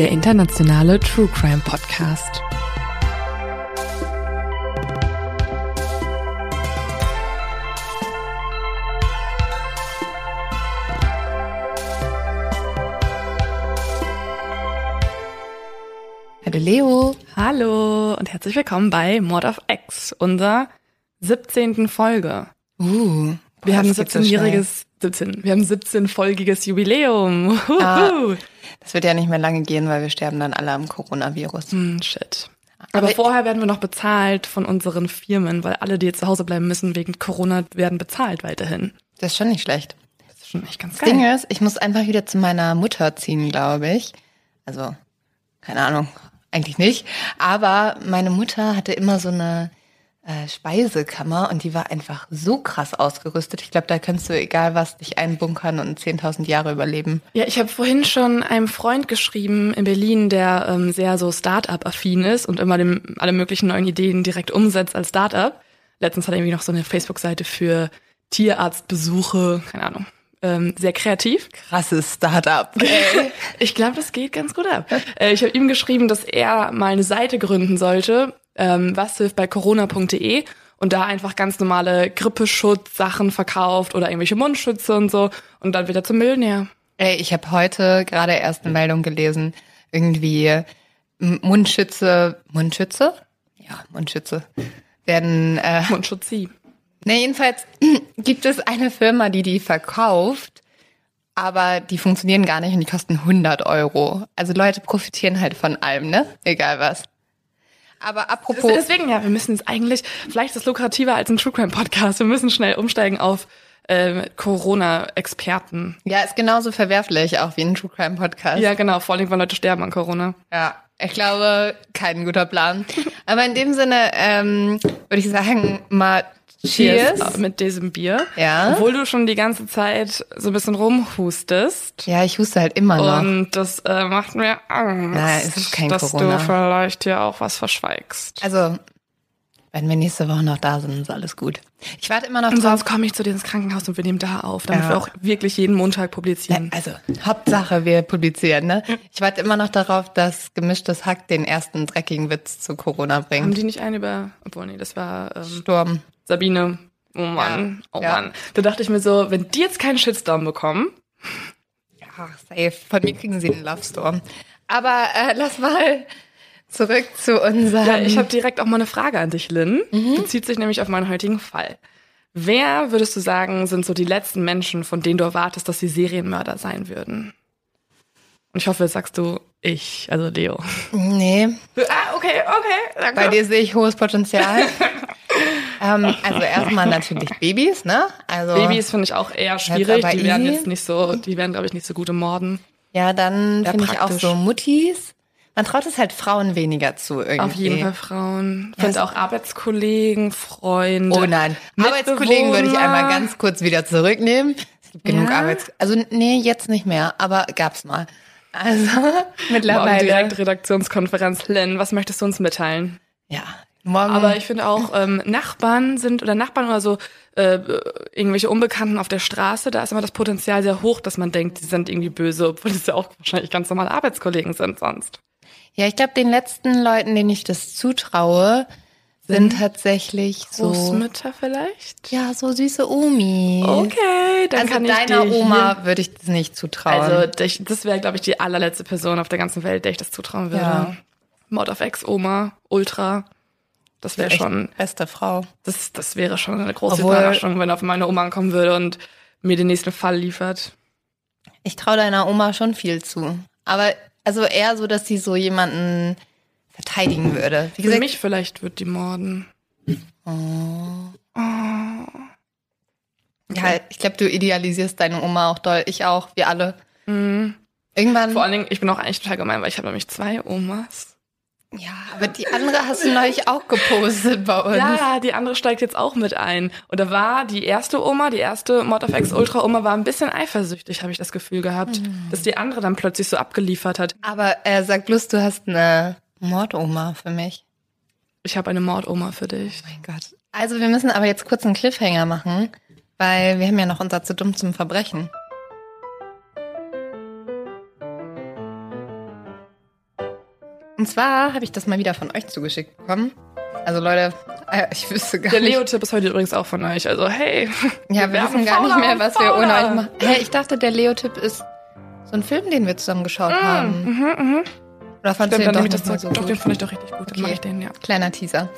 Der internationale True Crime Podcast. Hallo Leo. Hallo und herzlich willkommen bei Mord of X, unserer 17. Folge. Uh, Wir haben ein das geht so schnell. 17-jähriges, 17, wir haben 17-folgiges Jubiläum. Ah. Huhu. Das wird ja nicht mehr lange gehen, weil wir sterben dann alle am Coronavirus. Hm, shit. Aber, Aber- vorher werden wir noch bezahlt von unseren Firmen, weil alle, die jetzt zu Hause bleiben müssen wegen Corona, werden bezahlt weiterhin. Das ist schon nicht schlecht. Das ist schon echt ganz Das Ding geil. ist, ich muss einfach wieder zu meiner Mutter ziehen, glaube ich. Also, keine Ahnung, eigentlich nicht. Aber meine Mutter hatte immer so eine äh, Speisekammer und die war einfach so krass ausgerüstet. Ich glaube, da kannst du egal was dich einbunkern und 10.000 Jahre überleben. Ja, ich habe vorhin schon einem Freund geschrieben in Berlin, der ähm, sehr so Start-up-affin ist und immer dem, alle möglichen neuen Ideen direkt umsetzt als Start-up. Letztens hat er irgendwie noch so eine Facebook-Seite für Tierarztbesuche, keine Ahnung. Ähm, sehr kreativ. Krasses Startup. Ey. Ich glaube, das geht ganz gut ab. Äh, ich habe ihm geschrieben, dass er mal eine Seite gründen sollte, ähm, was hilft bei corona.de und da einfach ganz normale Grippeschutz-Sachen verkauft oder irgendwelche Mundschütze und so und dann wieder zum Millionär. Ey, ich habe heute gerade erst eine Meldung gelesen, irgendwie Mundschütze, Mundschütze? Ja, Mundschütze werden, äh, Mundschutzi. ne, jedenfalls gibt es eine Firma, die die verkauft, aber die funktionieren gar nicht und die kosten 100 Euro. Also Leute profitieren halt von allem, ne? Egal was. Aber apropos, Deswegen, ja, wir müssen es eigentlich, vielleicht ist es lukrativer als ein True Crime Podcast. Wir müssen schnell umsteigen auf ähm, Corona-Experten. ja, ist genauso verwerflich auch wie ein True Crime Podcast. Ja, genau, vor allem, weil Leute sterben an Corona. Ja, ich glaube, kein guter Plan. Aber in dem Sinne ähm, würde ich sagen, mal Cheers. äh, Mit diesem Bier. Ja. Obwohl du schon die ganze Zeit so ein bisschen rumhustest. Ja, ich huste halt immer noch. Und das äh, macht mir Angst, Nein, es ist kein dass Corona. du vielleicht hier auch was verschweigst. Also, wenn wir nächste Woche noch da sind, ist alles gut. Ich warte immer noch Und drauf. sonst komme ich zu dir ins Krankenhaus und wir nehmen da auf, damit Ja. wir auch wirklich jeden Montag publizieren. Also, Hauptsache, wir publizieren, ne? Ich warte immer noch darauf, dass gemischtes Hack den ersten dreckigen Witz zu Corona Haben bringt. die nicht einen über, obwohl nee, das war ähm, Sturm. Sabine. Oh Mann, oh Ja. Mann. Da dachte ich mir so, wenn die jetzt keinen Shitstorm bekommen, Ja, safe. Von mir kriegen sie den Love Storm. Aber äh, lass mal zurück zu unserem. Ja, ich habe direkt auch mal eine Frage an dich, Lynn. Mhm. Bezieht sich nämlich auf meinen heutigen Fall. Wer würdest du sagen, sind so die letzten Menschen, von denen du erwartest, dass sie Serienmörder sein würden? Und ich hoffe, jetzt sagst du ich, also Leo. nee, Ah, okay, okay. Danke. bei dir sehe ich hohes Potenzial. ähm, also erstmal natürlich Babys, ne? Also Babys finde ich auch eher schwierig. Die werden jetzt nicht so, die werden, glaube ich, nicht so gut im Morden. Ja, dann finde ich auch so Muttis. Man traut es halt Frauen weniger zu irgendwie. Auf jeden Fall Frauen. Ich Ja, finde auch Arbeitskollegen, Freunde. Oh nein, Arbeitskollegen würde ich einmal ganz kurz wieder zurücknehmen. Es gibt genug Ja? Arbeits... Also nee, jetzt nicht mehr, aber gab's mal. Also Morgen mittlerweile... direkt Redaktionskonferenz. Lynn, was möchtest du uns mitteilen? Ja, morgen... Aber ich finde auch, ähm, Nachbarn sind oder Nachbarn oder so äh, irgendwelche Unbekannten auf der Straße, da ist immer das Potenzial sehr hoch, dass man denkt, die sind irgendwie böse, obwohl es ja auch wahrscheinlich ganz normale Arbeitskollegen sind sonst. Ja, ich glaube, den letzten Leuten, denen ich das zutraue, sind tatsächlich so. Großmütter vielleicht? Ja, so süße Omi. Okay, dann also kann ich deiner dir Oma würde ich das nicht zutrauen. Also das wäre, glaube ich, die allerletzte Person auf der ganzen Welt, der ich das zutrauen würde. Ja. Mod of X Oma, Ultra. Das wäre schon, beste Frau. das, das wäre schon eine große Obwohl- Überraschung, wenn auf meine Oma ankommen würde und mir den nächsten Fall liefert. Ich traue deiner Oma schon viel zu. Aber also eher so, dass sie so jemanden verteidigen würde. Wie Für gesagt, mich vielleicht wird die morden. ja, ich glaube, du idealisierst deine Oma auch doll. Ich auch, wir alle. Mhm. Irgendwann. Vor allen Dingen, ich bin auch eigentlich total gemein, weil ich habe nämlich zwei Omas. Ja, aber die andere hast du neulich auch gepostet bei uns. Ja, die andere steigt jetzt auch mit ein. Und da war die erste Oma, die erste Mod of X Ultra Oma, war ein bisschen eifersüchtig, habe ich das Gefühl gehabt, dass die andere dann plötzlich so abgeliefert hat. Aber er sagt bloß, du hast eine Mordoma für mich. Ich habe eine Mordoma für dich. Mein Gott. Also wir müssen aber jetzt kurz einen Cliffhanger machen, weil wir haben ja noch unser zu dumm zum Verbrechen. Und zwar habe ich das mal wieder von euch zugeschickt bekommen. Also Leute, äh, ich wüsste gar Der nicht. Leo-Tipp ist heute übrigens auch von euch. Also hey, Ja, wir wissen gar nicht mehr, was wir ohne euch machen. Hä, ich dachte, der Leo-Tipp ist so ein Film, den wir zusammen geschaut haben. Mhm, mhm. Oder fandst Stimmt, du den dann doch das nicht mal so Doch, den gut? fand ich doch richtig gut. Dann Okay. mache ich den, ja. Kleiner Teaser.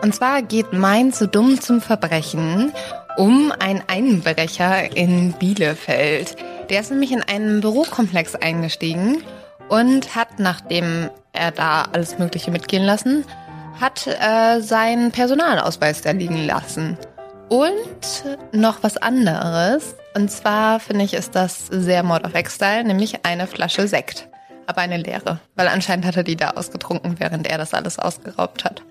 Und zwar geht mein zu dumm zum Verbrechen um einen Einbrecher in Bielefeld. Der ist nämlich in einen Bürokomplex eingestiegen und hat, nachdem er da alles Mögliche mitgehen lassen, hat äh, seinen Personalausweis da liegen lassen. Und noch was anderes. Und zwar finde ich, ist das sehr Mord of X-Style, nämlich eine Flasche Sekt. Aber eine leere. Weil anscheinend hat er die da ausgetrunken, während er das alles ausgeraubt hat.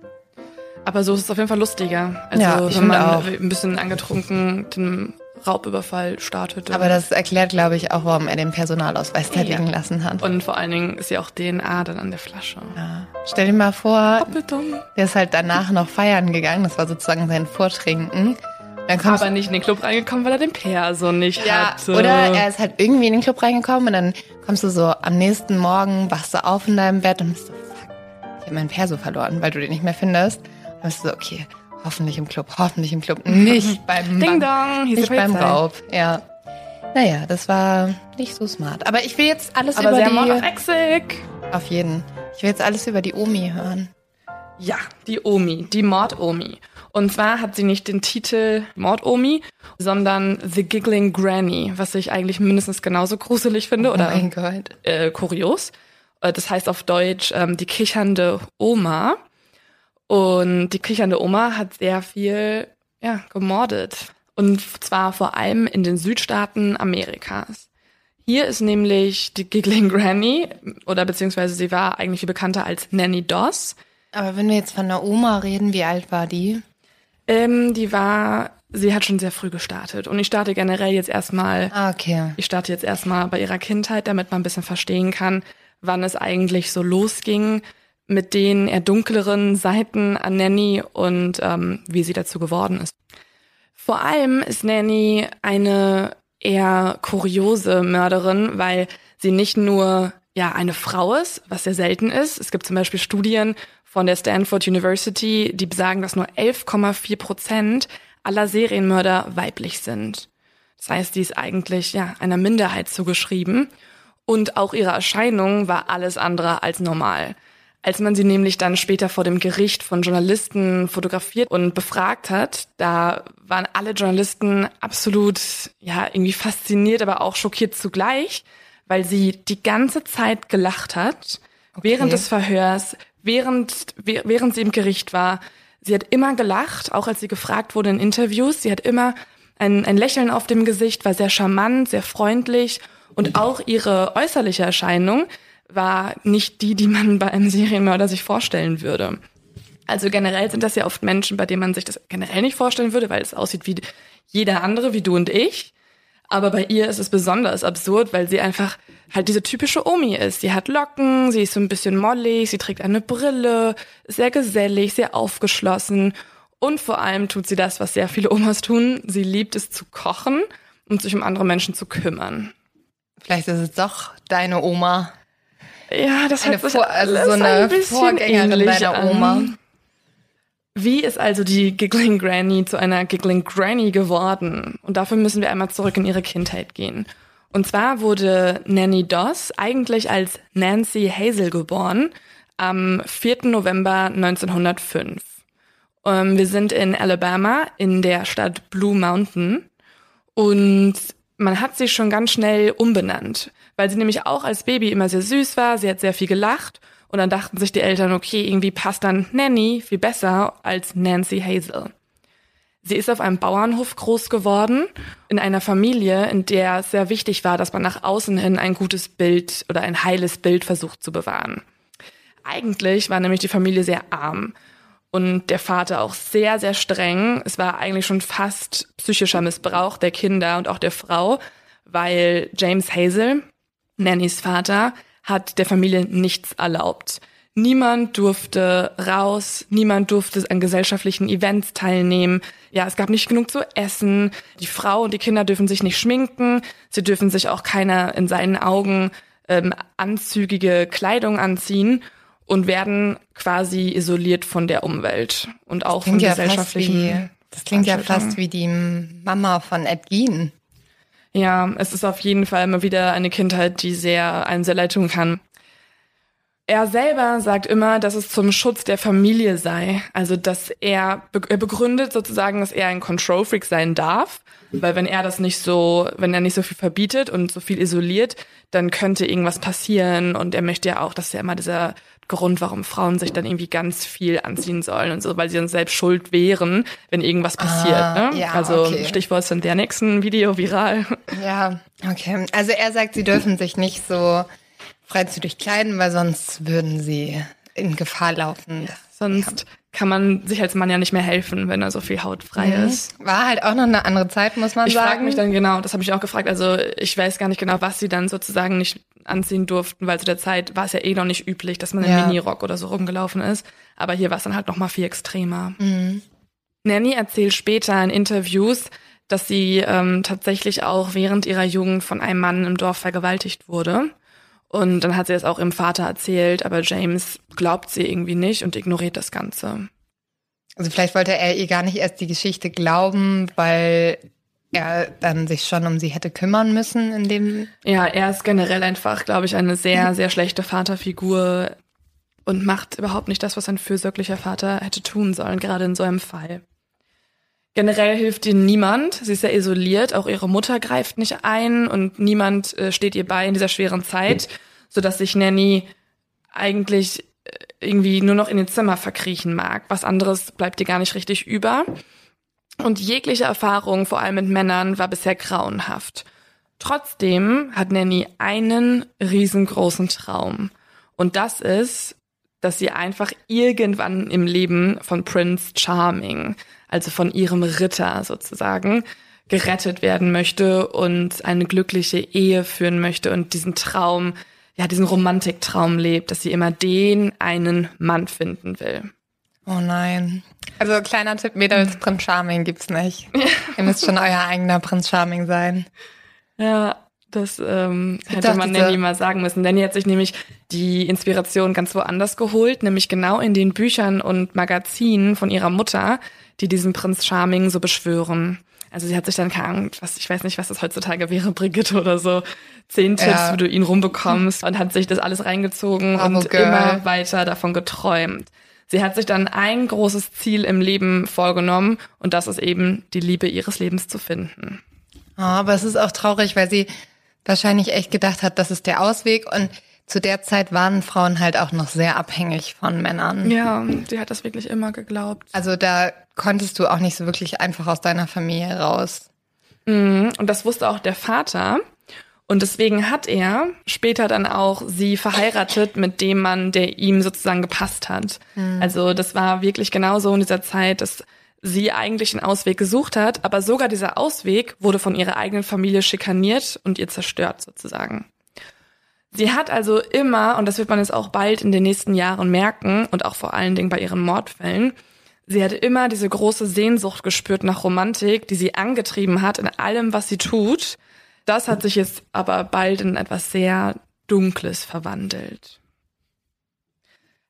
Aber so ist es auf jeden Fall lustiger. Also Ja, ich wenn man auch. ein bisschen angetrunken den Raubüberfall startet. Aber das erklärt, glaube ich, auch, warum er den Personalausweis da Ja. liegen lassen hat. Und vor allen Dingen ist ja auch DNA dann an der Flasche. Ja. Stell dir mal vor, Doppeldumm. der ist halt danach noch feiern gegangen. Das war sozusagen sein Vortrinken. Dann kommst Aber nicht in den Club reingekommen, weil er den Perso nicht ja, hatte. oder er ist halt irgendwie in den Club reingekommen und dann kommst du so am nächsten Morgen, wachst du auf in deinem Bett und bist so, fuck, ich habe meinen Perso verloren, weil du den nicht mehr findest. Dann bist du so, okay, hoffentlich im Club, hoffentlich im Club, nicht beim Ding dong, nicht beim. Raub. Ja. Naja, das war nicht so smart. Aber ich will jetzt alles Aber über sehr die... Exig. Auf jeden. Ich will jetzt alles über die Omi hören. Ja, die Omi, die Mord-Omi. Und zwar hat sie nicht den Titel Mord-Omi, sondern The Giggling Granny, was ich eigentlich mindestens genauso gruselig finde oder oh mein Gott. äh, kurios. Äh, Das heißt auf Deutsch ähm, die kichernde Oma. Und die kichernde Oma hat sehr viel ja, gemordet. Und zwar vor allem in den Südstaaten Amerikas. Hier ist nämlich die Giggling Granny, oder beziehungsweise sie war eigentlich viel bekannter als Nanny Doss. Aber wenn wir jetzt von der Oma reden, wie alt war die? Ähm, die war, sie hat schon sehr früh gestartet. Und ich starte generell jetzt erstmal Ah, okay. Ich starte jetzt erstmal bei ihrer Kindheit, damit man ein bisschen verstehen kann, wann es eigentlich so losging mit den eher dunkleren Seiten an Nanny und ähm, wie sie dazu geworden ist. Vor allem ist Nanny eine eher kuriose Mörderin, weil sie nicht nur ja eine Frau ist, was sehr selten ist. Es gibt zum Beispiel Studien von der Stanford University, die besagen, dass nur 11,4 Prozent aller Serienmörder weiblich sind. Das heißt, die ist eigentlich ja einer Minderheit zugeschrieben. Und auch ihre Erscheinung war alles andere als normal. Als man sie nämlich dann später vor dem Gericht von Journalisten fotografiert und befragt hat, da waren alle Journalisten absolut, ja, irgendwie fasziniert, aber auch schockiert zugleich, weil sie die ganze Zeit gelacht hat, während des Verhörs, während, wäh- während sie im Gericht war. Sie hat immer gelacht, auch als sie gefragt wurde in Interviews. Sie hat immer ein, ein Lächeln auf dem Gesicht, war sehr charmant, sehr freundlich und auch ihre äußerliche Erscheinung war nicht die, die man bei einem Serienmörder sich vorstellen würde. Also generell sind das ja oft Menschen, bei denen man sich das generell nicht vorstellen würde, weil es aussieht wie jeder andere, wie du und ich. Aber bei ihr ist es besonders absurd, weil sie einfach halt diese typische Omi ist. Sie hat Locken, sie ist so ein bisschen mollig, sie trägt eine Brille, sehr gesellig, sehr aufgeschlossen. Und vor allem tut sie das, was sehr viele Omas tun. Sie liebt es zu kochen und sich um andere Menschen zu kümmern. Vielleicht ist es doch deine Oma. Ja, das Eine hört sich also so eine ein bisschen Vorgängerin ähnlich deiner an. Oma. Wie ist also die Giggling Granny zu einer Giggling Granny geworden? Und dafür müssen wir einmal zurück in ihre Kindheit gehen. Und zwar wurde Nanny Doss eigentlich als Nancy Hazel geboren am 4. November 1905. Ähm, wir sind in Alabama in der Stadt Blue Mountain und man hat sie schon ganz schnell umbenannt, weil sie nämlich auch als Baby immer sehr süß war, sie hat sehr viel gelacht und dann dachten sich die Eltern, okay, irgendwie passt dann Nanny viel besser als Nancy Hazel. Sie ist auf einem Bauernhof groß geworden, in einer Familie, in der es sehr wichtig war, dass man nach außen hin ein gutes Bild oder ein heiles Bild versucht zu bewahren. Eigentlich war nämlich die Familie sehr arm und der Vater auch sehr, sehr streng. Es war eigentlich schon fast psychischer Missbrauch der Kinder und auch der Frau, weil James Hazel, Nannys Vater, hat der Familie nichts erlaubt. Niemand durfte raus, niemand durfte an gesellschaftlichen Events teilnehmen. Ja, es gab nicht genug zu essen. Die Frau und die Kinder dürfen sich nicht schminken. Sie dürfen sich auch keiner in seinen Augen ähm, anzügige Kleidung anziehen und werden quasi isoliert von der Umwelt und auch von ja gesellschaftlichen. Wie, das klingt ja fast wie die Mama von Ed Gein. Ja, es ist auf jeden Fall immer wieder eine Kindheit, die sehr einem sehr leid tun kann. Er selber sagt immer, dass es zum Schutz der Familie sei. Also, dass er, er begründet sozusagen, dass er ein Control Freak sein darf. Weil wenn er das nicht so, wenn er nicht so viel verbietet und so viel isoliert, dann könnte irgendwas passieren. Und er möchte ja auch, dass er immer dieser Grund, warum Frauen sich dann irgendwie ganz viel anziehen sollen und so, weil sie dann selbst schuld wären, wenn irgendwas passiert. Ah, ne? ja, also okay. Stichwort ist in der nächsten Video viral. Ja, okay. Also er sagt, sie dürfen sich nicht so freizügig kleiden, weil sonst würden sie in Gefahr laufen. Ja, sonst kann man sich als Mann ja nicht mehr helfen, wenn er so viel Haut frei mhm. ist. War halt auch noch eine andere Zeit, muss man ich sagen. Ich frage mich dann genau, das habe ich auch gefragt. Also ich weiß gar nicht genau, was sie dann sozusagen nicht anziehen durften, weil zu der Zeit war es ja eh noch nicht üblich, dass man in ja. Minirock oder so rumgelaufen ist. Aber hier war es dann halt noch mal viel extremer. Mhm. Nanny erzählt später in Interviews, dass sie ähm, tatsächlich auch während ihrer Jugend von einem Mann im Dorf vergewaltigt wurde. Und dann hat sie es auch ihrem Vater erzählt, aber James glaubt sie irgendwie nicht und ignoriert das Ganze. Also vielleicht wollte er ihr gar nicht erst die Geschichte glauben, weil er dann sich schon um sie hätte kümmern müssen in dem. Ja, er ist generell einfach, glaube ich, eine sehr, sehr schlechte Vaterfigur und macht überhaupt nicht das, was ein fürsorglicher Vater hätte tun sollen, gerade in so einem Fall. Generell hilft ihr niemand. Sie ist ja isoliert. Auch ihre Mutter greift nicht ein und niemand äh, steht ihr bei in dieser schweren Zeit, so dass sich Nanny eigentlich äh, irgendwie nur noch in den Zimmer verkriechen mag. Was anderes bleibt ihr gar nicht richtig über. Und jegliche Erfahrung, vor allem mit Männern, war bisher grauenhaft. Trotzdem hat Nanny einen riesengroßen Traum. Und das ist, dass sie einfach irgendwann im Leben von Prince Charming, also von ihrem Ritter sozusagen, gerettet werden möchte und eine glückliche Ehe führen möchte und diesen Traum, ja, diesen Romantiktraum lebt, dass sie immer den einen Mann finden will. Oh nein. Also kleiner Tipp, Mädels Prinz Charming gibt's nicht. Ihr müsst schon euer eigener Prinz Charming sein. Ja, das ähm, hätte man Nanny mal sagen müssen. Nanny hat sich nämlich die Inspiration ganz woanders geholt, nämlich genau in den Büchern und Magazinen von ihrer Mutter, die diesen Prinz Charming so beschwören. Also sie hat sich dann keine was, ich weiß nicht, was das heutzutage wäre, Brigitte oder so, zehn Tipps, ja. wie du ihn rumbekommst und hat sich das alles reingezogen Bravo, und Girl. immer weiter davon geträumt. Sie hat sich dann ein großes Ziel im Leben vorgenommen und das ist eben die Liebe ihres Lebens zu finden. Oh, aber es ist auch traurig, weil sie wahrscheinlich echt gedacht hat, das ist der Ausweg und zu der Zeit waren Frauen halt auch noch sehr abhängig von Männern. Ja, sie hat das wirklich immer geglaubt. Also da konntest du auch nicht so wirklich einfach aus deiner Familie raus. Mhm. Und das wusste auch der Vater. Und deswegen hat er später dann auch sie verheiratet mit dem Mann, der ihm sozusagen gepasst hat. Mhm. Also das war wirklich genauso in dieser Zeit, dass sie eigentlich einen Ausweg gesucht hat, aber sogar dieser Ausweg wurde von ihrer eigenen Familie schikaniert und ihr zerstört sozusagen. Sie hat also immer, und das wird man jetzt auch bald in den nächsten Jahren merken, und auch vor allen Dingen bei ihren Mordfällen, sie hat immer diese große Sehnsucht gespürt nach Romantik, die sie angetrieben hat in allem, was sie tut. Das hat sich jetzt aber bald in etwas sehr Dunkles verwandelt.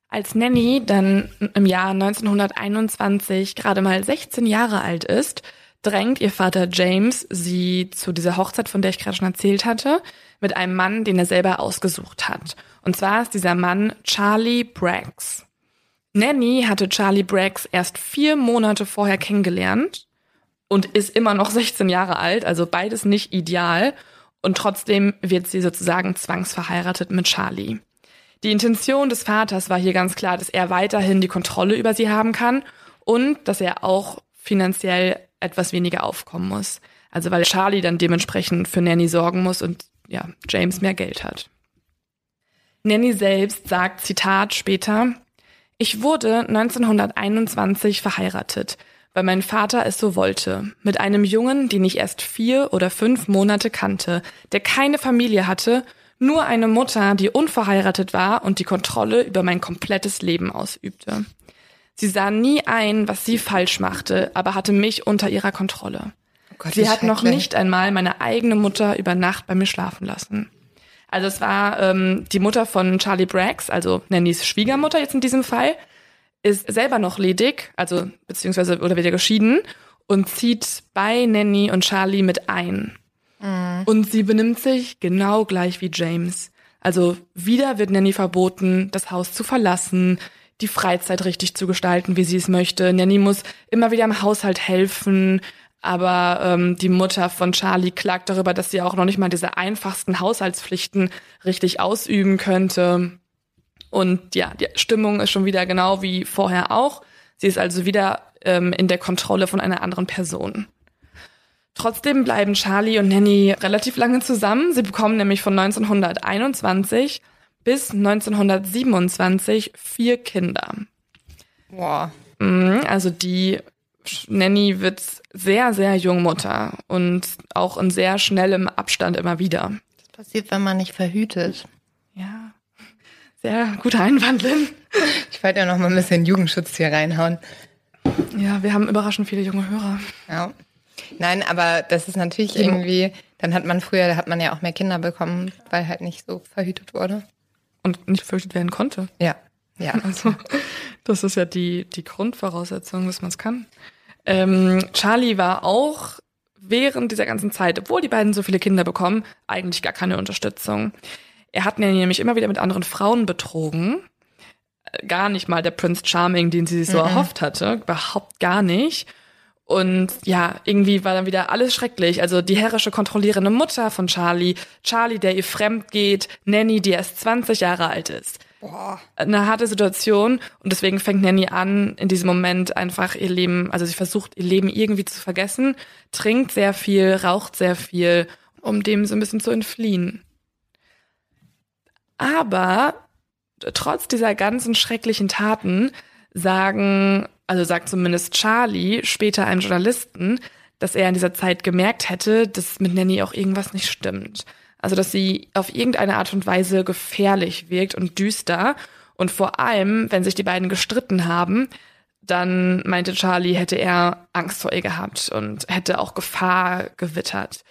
Als Nanny dann im Jahr 1921 gerade mal 16 Jahre alt ist, drängt ihr Vater James sie zu dieser Hochzeit, von der ich gerade schon erzählt hatte, mit einem Mann, den er selber ausgesucht hat. Und zwar ist dieser Mann Charlie Braggs. Nanny hatte Charlie Braggs erst vier Monate vorher kennengelernt und ist immer noch 16 Jahre alt, also beides nicht ideal. Und trotzdem wird sie sozusagen zwangsverheiratet mit Charlie. Die Intention des Vaters war hier ganz klar, dass er weiterhin die Kontrolle über sie haben kann und dass er auch finanziell etwas weniger aufkommen muss. Also weil Charlie dann dementsprechend für Nanny sorgen muss und ja, James mehr Geld hat. Nanny selbst sagt, Zitat später, ich wurde 1921 verheiratet, weil mein Vater es so wollte, mit einem Jungen, den ich erst vier oder fünf Monate kannte, der keine Familie hatte, nur eine Mutter, die unverheiratet war und die Kontrolle über mein komplettes Leben ausübte. Sie sah nie ein, was sie falsch machte, aber hatte mich unter ihrer Kontrolle. Oh Gott, sie hat noch nicht einmal meine eigene Mutter über Nacht bei mir schlafen lassen. Also es war ähm, die Mutter von Charlie Braggs, also Nannys Schwiegermutter jetzt in diesem Fall, ist selber noch ledig, also beziehungsweise oder wieder geschieden und zieht bei Nanny und Charlie mit ein. Mhm. Und sie benimmt sich genau gleich wie James. Also wieder wird Nanny verboten, das Haus zu verlassen, die Freizeit richtig zu gestalten, wie sie es möchte. Nanny muss immer wieder im Haushalt helfen, aber ähm, die Mutter von Charlie klagt darüber, dass sie auch noch nicht mal diese einfachsten Haushaltspflichten richtig ausüben könnte. Und ja, die Stimmung ist schon wieder genau wie vorher auch. Sie ist also wieder ähm, in der Kontrolle von einer anderen Person. Trotzdem bleiben Charlie und Nanny relativ lange zusammen. Sie bekommen nämlich von 1921 bis 1927 vier Kinder. Boah. Mhm, also die Nanny wird sehr, sehr jung Mutter und auch in sehr schnellem Abstand immer wieder. Das passiert, wenn man nicht verhütet. Ja, sehr guter Einwand, Lynn. Ich wollte ja noch mal ein bisschen Jugendschutz hier reinhauen. Ja, wir haben überraschend viele junge Hörer. Ja. Nein, aber das ist natürlich irgendwie, dann hat man früher, da hat man ja auch mehr Kinder bekommen, weil halt nicht so verhütet wurde. Und nicht verhütet werden konnte. Ja. Ja. Also, das ist ja die, die Grundvoraussetzung, dass man es kann. Ähm, Charlie war auch während dieser ganzen Zeit, obwohl die beiden so viele Kinder bekommen, eigentlich gar keine Unterstützung. Er hat nämlich immer wieder mit anderen Frauen betrogen. Äh, gar nicht mal der Prince Charming, den sie sich so mhm. erhofft hatte. Überhaupt gar nicht. Und ja, irgendwie war dann wieder alles schrecklich. Also die herrische, kontrollierende Mutter von Charlie, Charlie, der ihr fremd geht, Nanny, die erst 20 Jahre alt ist. Boah. Eine harte Situation und deswegen fängt Nanny an, in diesem Moment einfach ihr Leben, also sie versucht ihr Leben irgendwie zu vergessen, trinkt sehr viel, raucht sehr viel, um dem so ein bisschen zu entfliehen. Aber trotz dieser ganzen schrecklichen Taten sagen, also sagt zumindest Charlie später einem Journalisten, dass er in dieser Zeit gemerkt hätte, dass mit Nanny auch irgendwas nicht stimmt. Also, dass sie auf irgendeine Art und Weise gefährlich wirkt und düster. Und vor allem, wenn sich die beiden gestritten haben, dann meinte Charlie, hätte er Angst vor ihr gehabt und hätte auch Gefahr gewittert.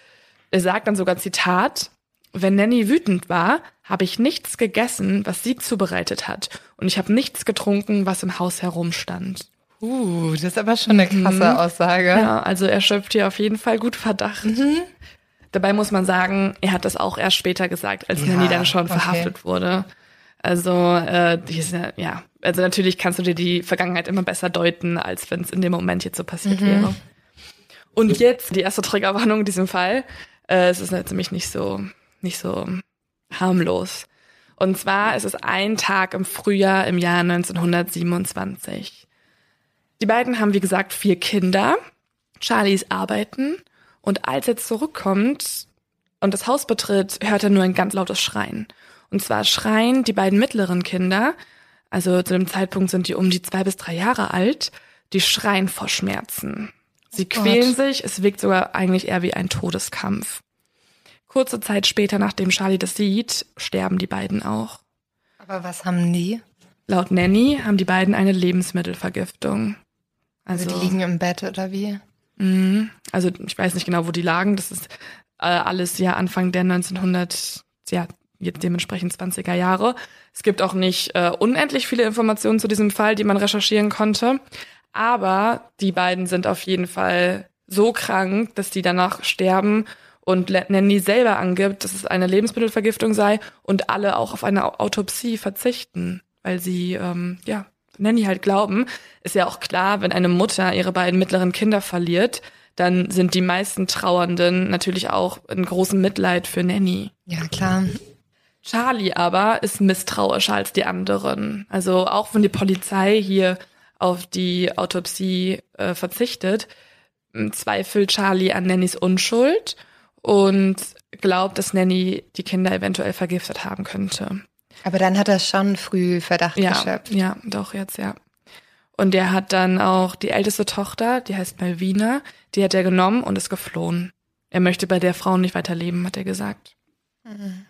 Er sagt dann sogar Zitat, wenn Nanny wütend war, habe ich nichts gegessen, was sie zubereitet hat. Und ich habe nichts getrunken, was im Haus herumstand. Uh, das ist aber schon eine krasse mhm. Aussage. Ja, also er schöpft hier auf jeden Fall gut Verdacht. Mhm. Dabei muss man sagen, er hat das auch erst später gesagt, als ja, Nanny dann schon okay. verhaftet wurde. Also, äh, diese, ja, also natürlich kannst du dir die Vergangenheit immer besser deuten, als wenn es in dem Moment jetzt so passiert mhm. wäre. Und jetzt die erste Triggerwarnung in diesem Fall. Äh, es ist nämlich nicht so, nicht so harmlos. Und zwar ist es ein Tag im Frühjahr im Jahr 1927. Die beiden haben, wie gesagt, vier Kinder. Charlies arbeiten und als er zurückkommt und das Haus betritt, hört er nur ein ganz lautes Schreien. Und zwar schreien die beiden mittleren Kinder, also zu dem Zeitpunkt sind die um die zwei bis drei Jahre alt, die schreien vor Schmerzen. Sie oh quälen Gott. sich, es wirkt sogar eigentlich eher wie ein Todeskampf. Kurze Zeit später, nachdem Charlie das sieht, sterben die beiden auch. Aber was haben die? Laut Nanny haben die beiden eine Lebensmittelvergiftung. Also, also die liegen im Bett oder wie? Mhm. Also ich weiß nicht genau, wo die lagen. Das ist äh, alles ja Anfang der 1900, ja jetzt dementsprechend 20er Jahre. Es gibt auch nicht äh, unendlich viele Informationen zu diesem Fall, die man recherchieren konnte. Aber die beiden sind auf jeden Fall so krank, dass die danach sterben und Nanny selber angibt, dass es eine Lebensmittelvergiftung sei und alle auch auf eine Autopsie verzichten, weil sie ähm, ja Nanny halt glauben. Ist ja auch klar, wenn eine Mutter ihre beiden mittleren Kinder verliert, dann sind die meisten Trauernden natürlich auch in großem Mitleid für Nanny. Ja, klar. Charlie aber ist misstrauischer als die anderen. Also auch wenn die Polizei hier auf die Autopsie äh, verzichtet, zweifelt Charlie an Nannys Unschuld und glaubt, dass Nanny die Kinder eventuell vergiftet haben könnte. Aber dann hat er schon früh Verdacht ja, geschöpft. Ja, doch jetzt, ja. Und er hat dann auch die älteste Tochter, die heißt Malvina, die hat er genommen und ist geflohen. Er möchte bei der Frau nicht weiterleben, hat er gesagt. Mhm.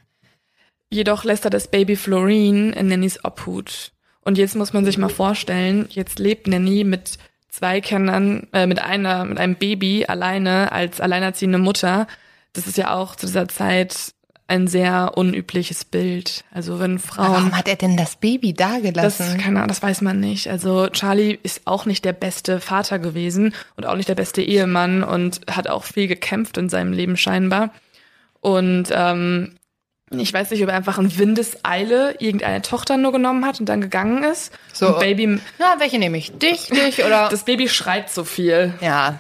Jedoch lässt er das Baby Florine in Nannys Obhut. Und jetzt muss man sich mal vorstellen, jetzt lebt Nanny mit zwei Kindern, äh, mit einer, mit einem Baby alleine als alleinerziehende Mutter. Das ist ja auch zu dieser Zeit ein sehr unübliches Bild. Also wenn Frauen. Warum hat er denn das Baby da gelassen? Das, keine Ahnung, das weiß man nicht. Also Charlie ist auch nicht der beste Vater gewesen und auch nicht der beste Ehemann und hat auch viel gekämpft in seinem Leben scheinbar. Und ähm, ich weiß nicht, ob er einfach in Windeseile irgendeine Tochter nur genommen hat und dann gegangen ist. So. Und Baby. Na, welche nehme ich? Dich, dich oder? Das Baby schreit so viel. Ja.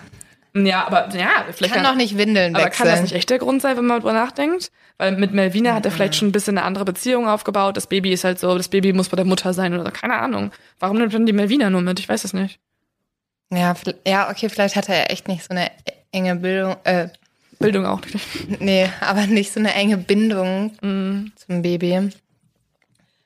Ja, aber ja, vielleicht kann, kann doch nicht Windeln aber wechseln. kann das nicht echt der Grund sein, wenn man drüber nachdenkt? Weil mit Melvina hat er vielleicht schon ein bisschen eine andere Beziehung aufgebaut. Das Baby ist halt so, das Baby muss bei der Mutter sein oder keine Ahnung. Warum nimmt dann die Melvina nur mit? Ich weiß es nicht. Ja, ja, okay, vielleicht hat er echt nicht so eine enge Bildung, äh, Bildung auch nicht. Nee, aber nicht so eine enge Bindung mm. zum Baby.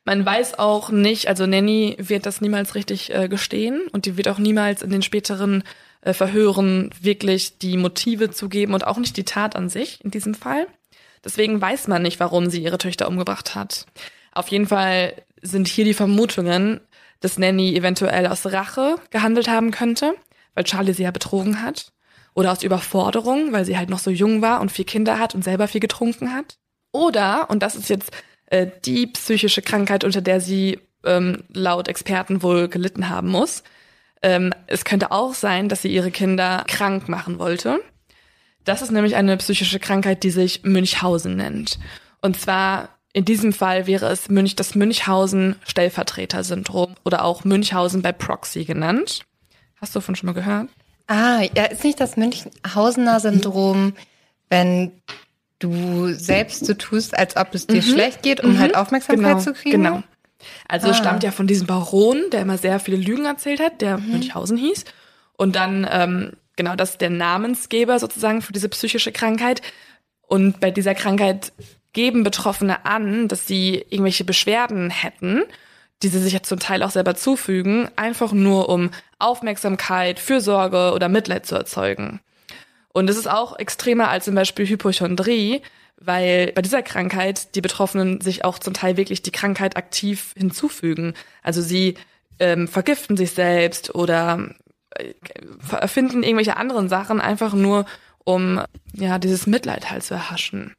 Man weiß auch nicht, also Nanny wird das niemals richtig äh, gestehen und die wird auch niemals in den späteren äh, Verhören wirklich die Motive zugeben und auch nicht die Tat an sich in diesem Fall. Deswegen weiß man nicht, warum sie ihre Töchter umgebracht hat. Auf jeden Fall sind hier die Vermutungen, dass Nanny eventuell aus Rache gehandelt haben könnte, weil Charlie sie ja betrogen hat. Oder aus Überforderung, weil sie halt noch so jung war und vier Kinder hat und selber viel getrunken hat. Oder, und das ist jetzt äh, die psychische Krankheit, unter der sie ähm, laut Experten wohl gelitten haben muss. Ähm, es könnte auch sein, dass sie ihre Kinder krank machen wollte. Das ist nämlich eine psychische Krankheit, die sich Münchhausen nennt. Und zwar in diesem Fall wäre es Münch, das Münchhausen-Stellvertreter-Syndrom oder auch Münchhausen bei Proxy genannt. Hast du davon schon mal gehört? Ah, ja, ist nicht das Münchhausener Syndrom, wenn du selbst so tust, als ob es dir mhm. schlecht geht, um mhm. halt Aufmerksamkeit genau. zu kriegen? Genau. Also ah. stammt ja von diesem Baron, der immer sehr viele Lügen erzählt hat, der mhm. Münchhausen hieß. Und dann, ähm, genau, das ist der Namensgeber sozusagen für diese psychische Krankheit. Und bei dieser Krankheit geben Betroffene an, dass sie irgendwelche Beschwerden hätten, die sie sich ja zum Teil auch selber zufügen, einfach nur um Aufmerksamkeit, Fürsorge oder Mitleid zu erzeugen. Und es ist auch extremer als zum Beispiel Hypochondrie, weil bei dieser Krankheit die Betroffenen sich auch zum Teil wirklich die Krankheit aktiv hinzufügen. Also sie ähm, vergiften sich selbst oder erfinden irgendwelche anderen Sachen einfach nur, um ja dieses Mitleid halt zu erhaschen.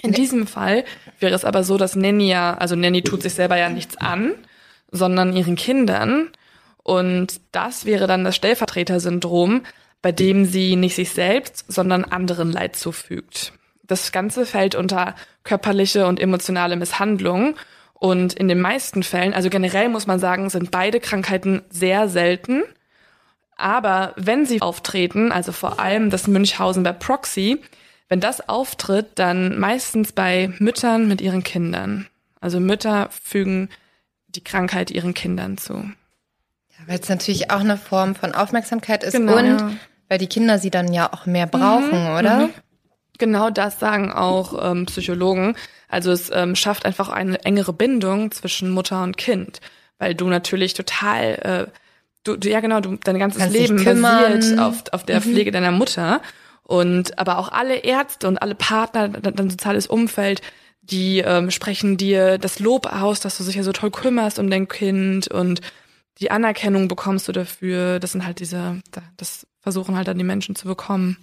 In diesem Fall wäre es aber so, dass Nanny ja, also Nanny tut sich selber ja nichts an, sondern ihren Kindern. Und das wäre dann das Stellvertretersyndrom, bei dem sie nicht sich selbst, sondern anderen Leid zufügt. Das Ganze fällt unter körperliche und emotionale Misshandlung. Und in den meisten Fällen, also generell muss man sagen, sind beide Krankheiten sehr selten. Aber wenn sie auftreten, also vor allem das Münchhausen bei Proxy, wenn das auftritt, dann meistens bei Müttern mit ihren Kindern. Also Mütter fügen die Krankheit ihren Kindern zu. Ja, weil es natürlich auch eine Form von Aufmerksamkeit ist genau, und weil die Kinder sie dann ja auch mehr brauchen, mhm, oder? Mhm. Genau das sagen auch ähm, Psychologen. Also es ähm, schafft einfach eine engere Bindung zwischen Mutter und Kind, weil du natürlich total, äh, du, du ja genau, du dein ganzes Kannst Leben basiert auf, auf der Mhm. Pflege deiner Mutter und aber auch alle Ärzte und alle Partner, dein, dein soziales Umfeld, die ähm, sprechen dir das Lob aus, dass du dich ja so toll kümmerst um dein Kind und die Anerkennung bekommst du dafür. Das sind halt diese, das versuchen halt dann die Menschen zu bekommen.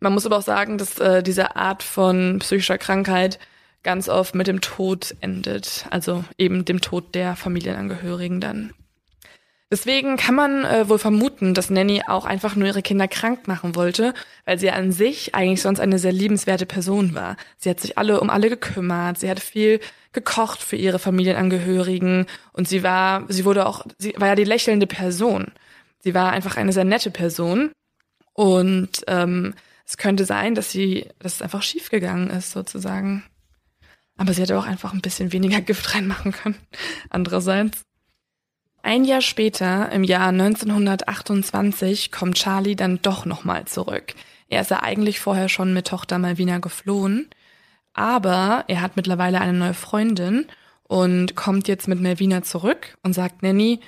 Man muss aber auch sagen, dass äh, diese Art von psychischer Krankheit ganz oft mit dem Tod endet. Also eben dem Tod der Familienangehörigen dann. Deswegen kann man äh, wohl vermuten, dass Nanny auch einfach nur ihre Kinder krank machen wollte, weil sie an sich eigentlich sonst eine sehr liebenswerte Person war. Sie hat sich alle um alle gekümmert, sie hat viel gekocht für ihre Familienangehörigen und sie war, sie wurde auch, sie war ja die lächelnde Person. Sie war einfach eine sehr nette Person und ähm, es könnte sein, dass sie, dass es einfach schiefgegangen ist sozusagen. Aber sie hätte auch einfach ein bisschen weniger Gift reinmachen können. Andererseits. Ein Jahr später, im Jahr 1928, kommt Charlie dann doch nochmal zurück. Er ist ja eigentlich vorher schon mit Tochter Malvina geflohen, aber er hat mittlerweile eine neue Freundin und kommt jetzt mit Malvina zurück und sagt Nanny,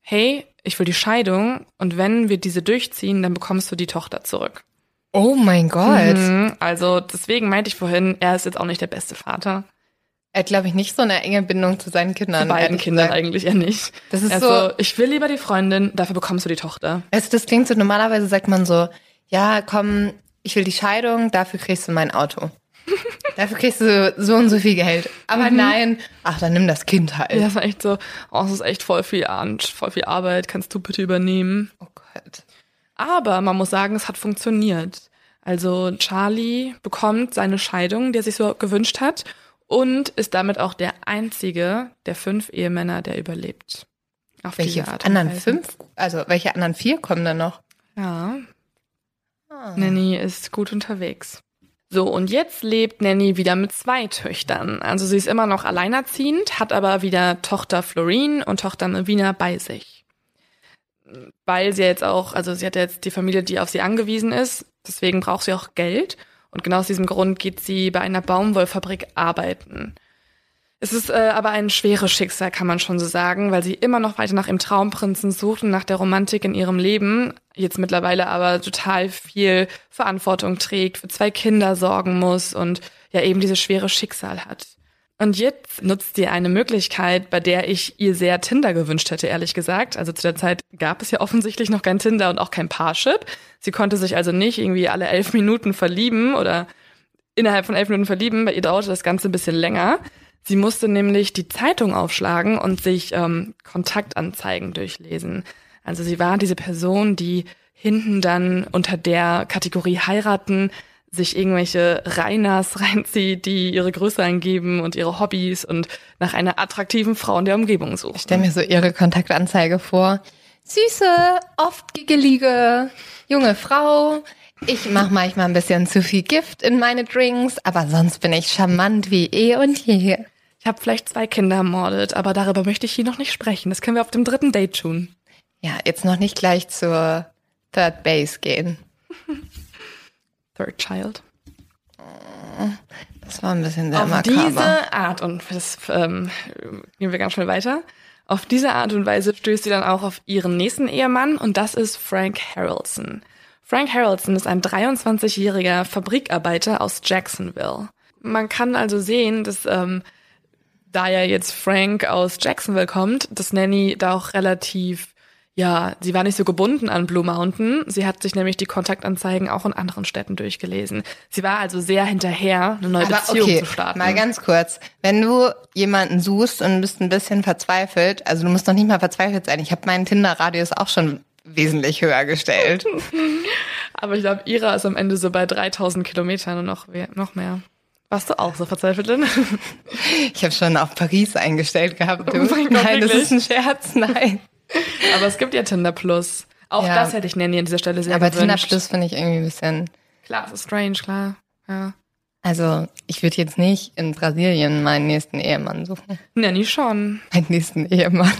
hey, ich will die Scheidung und wenn wir diese durchziehen, dann bekommst du die Tochter zurück. Oh mein Gott. Mhm, also deswegen meinte ich vorhin, er ist jetzt auch nicht der beste Vater. Er hat, glaube ich, nicht so eine enge Bindung zu seinen Kindern. Zu beiden Kindern gesagt. eigentlich eher nicht. Das ist also, so, ich will lieber die Freundin, dafür bekommst du die Tochter. also das klingt so, normalerweise sagt man so, ja, komm, ich will die Scheidung, dafür kriegst du mein Auto. dafür kriegst du so und so viel Geld. Aber nein, ach, dann nimm das Kind halt. Ja, das war echt so, oh, das ist echt voll viel, Ar- voll viel Arbeit, kannst du bitte übernehmen. Oh Gott. Aber man muss sagen, es hat funktioniert. Also Charlie bekommt seine Scheidung, die er sich so gewünscht hat, und ist damit auch der einzige der fünf Ehemänner, der überlebt. Auf Welche Art anderen Weise. fünf, also welche anderen vier kommen dann noch? Ja, Ah. Nanny ist gut unterwegs. So, und jetzt lebt Nanny wieder mit zwei Töchtern. Also sie ist immer noch alleinerziehend, hat aber wieder Tochter Florine und Tochter Melvina bei sich. Weil sie jetzt auch, also sie hat jetzt die Familie, die auf sie angewiesen ist, deswegen braucht sie auch Geld. Und genau aus diesem Grund geht sie bei einer Baumwollfabrik arbeiten. Es ist äh, aber ein schweres Schicksal, kann man schon so sagen, weil sie immer noch weiter nach ihrem Traumprinzen sucht und nach der Romantik in ihrem Leben, jetzt mittlerweile aber total viel Verantwortung trägt, für zwei Kinder sorgen muss und ja eben dieses schwere Schicksal hat. Und jetzt nutzt sie eine Möglichkeit, bei der ich ihr sehr Tinder gewünscht hätte, ehrlich gesagt. Also zu der Zeit gab es ja offensichtlich noch kein Tinder und auch kein Parship. Sie konnte sich also nicht irgendwie alle elf Minuten verlieben oder innerhalb von elf Minuten verlieben. Bei ihr dauerte das Ganze ein bisschen länger. Sie musste nämlich die Zeitung aufschlagen und sich ähm, Kontaktanzeigen durchlesen. Also sie war diese Person, die hinten dann unter der Kategorie heiraten sich irgendwelche Reiners reinzieht, die ihre Größe eingeben und ihre Hobbys und nach einer attraktiven Frau in der Umgebung suchen. Ich stelle mir so ihre Kontaktanzeige vor. Süße, oft giggelige, junge Frau. Ich mache manchmal ein bisschen zu viel Gift in meine Drinks, aber sonst bin ich charmant wie eh und je. Ich habe vielleicht zwei Kinder ermordet, aber darüber möchte ich hier noch nicht sprechen. Das können wir auf dem dritten Date tun. Ja, jetzt noch nicht gleich zur Third Base gehen. Third Child. Das war ein bisschen sehr Auf makaber. diese Art und das ähm, gehen wir ganz schnell weiter. Auf diese Art und Weise stößt sie dann auch auf ihren nächsten Ehemann und das ist Frank Harrelson. Frank Harrelson ist ein 23-jähriger Fabrikarbeiter aus Jacksonville. Man kann also sehen, dass ähm, da ja jetzt Frank aus Jacksonville kommt, dass Nanny da auch relativ, ja, sie war nicht so gebunden an Blue Mountain. Sie hat sich nämlich die Kontaktanzeigen auch in anderen Städten durchgelesen. Sie war also sehr hinterher, eine neue Aber Beziehung okay, zu starten. mal ganz kurz. Wenn du jemanden suchst und bist ein bisschen verzweifelt, also du musst noch nicht mal verzweifelt sein. Ich habe meinen Tinder-Radius auch schon wesentlich höher gestellt. Aber ich glaube, Ira ist am Ende so bei 3000 Kilometern und noch, noch mehr. Warst du auch so verzweifelt denn? Ich habe schon auf Paris eingestellt gehabt. Oh Gott, Nein, das wirklich? ist ein Scherz. Nein. Aber es gibt ja Tinder Plus. Auch Ja. das hätte ich Nanny an dieser Stelle sehr Aber Tinder gewünscht. Plus finde ich irgendwie ein bisschen. Klar, es ist strange, klar. Ja. Also ich würde jetzt nicht in Brasilien meinen nächsten Ehemann suchen. Nanny schon. Meinen nächsten Ehemann.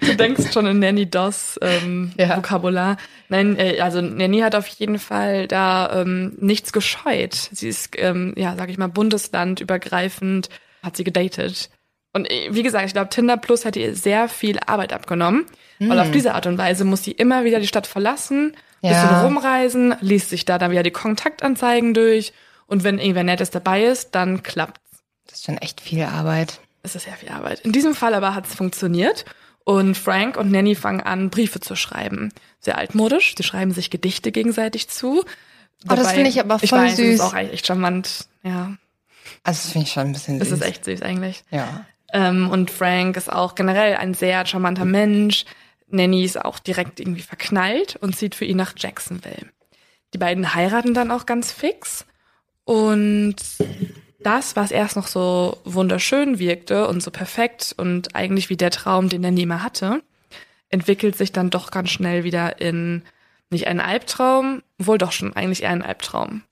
Du denkst schon in Nanny DOS ähm, Ja. Vokabular. Nein, äh, also Nanny hat auf jeden Fall da ähm, nichts gescheut. Sie ist, ähm, ja, sag ich mal, bundeslandübergreifend hat sie gedatet. Und äh, wie gesagt, ich glaube, Tinder Plus hätte ihr sehr viel Arbeit abgenommen. Weil auf diese Art und Weise muss sie immer wieder die Stadt verlassen, Ja. bisschen rumreisen, liest sich da dann wieder die Kontaktanzeigen durch. Und wenn irgendwer Nettes dabei ist, dann klappt's. Das ist schon echt viel Arbeit. Es ist sehr viel Arbeit. In diesem Fall aber hat es funktioniert. Und Frank und Nanny fangen an, Briefe zu schreiben. Sehr altmodisch. Sie schreiben sich Gedichte gegenseitig zu. Oh, das finde ich aber ich voll weiß, süß. Das ist auch echt charmant. Ja. Also das finde ich schon ein bisschen Das süß. ist echt süß eigentlich. Ja. Ähm, und Frank ist auch generell ein sehr charmanter Mensch. Nanny ist auch direkt irgendwie verknallt und zieht für ihn nach Jacksonville. Die beiden heiraten dann auch ganz fix. Und das, was erst noch so wunderschön wirkte und so perfekt und eigentlich wie der Traum, den Nanny immer hatte, entwickelt sich dann doch ganz schnell wieder in nicht einen Albtraum, wohl doch schon eigentlich eher ein Albtraum.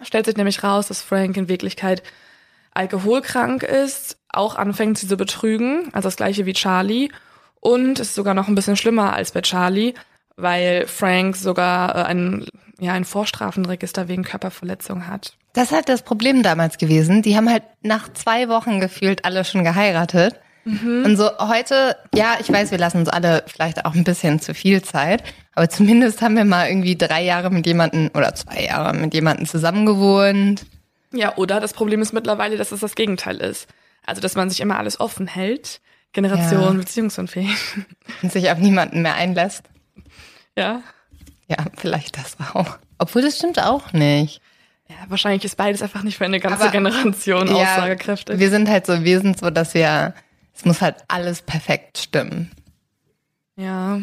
Stellt sich nämlich raus, dass Frank in Wirklichkeit alkoholkrank ist, auch anfängt sie zu betrügen, also das gleiche wie Charlie. Und ist sogar noch ein bisschen schlimmer als bei Charlie, weil Frank sogar äh, ein, ja, ein Vorstrafenregister wegen Körperverletzung hat. Das ist halt das Problem damals gewesen. Die haben halt nach zwei Wochen gefühlt alle schon geheiratet. Und so heute, ja, ich weiß, wir lassen uns alle vielleicht auch ein bisschen zu viel Zeit, aber zumindest haben wir mal irgendwie drei Jahre mit jemanden oder zwei Jahre mit jemanden zusammengewohnt. Ja, oder das Problem ist mittlerweile, dass es das Gegenteil ist. Also, dass man sich immer alles offen hält. Generation Ja. beziehungsunfähig. und sich auf niemanden mehr einlässt. Ja. Ja, vielleicht das auch. Obwohl das stimmt auch nicht. Ja, wahrscheinlich ist beides einfach nicht für eine ganze Aber- Generation Ja, aussagekräftig. wir sind halt so Wesen, so dass wir, es muss halt alles perfekt stimmen. Ja.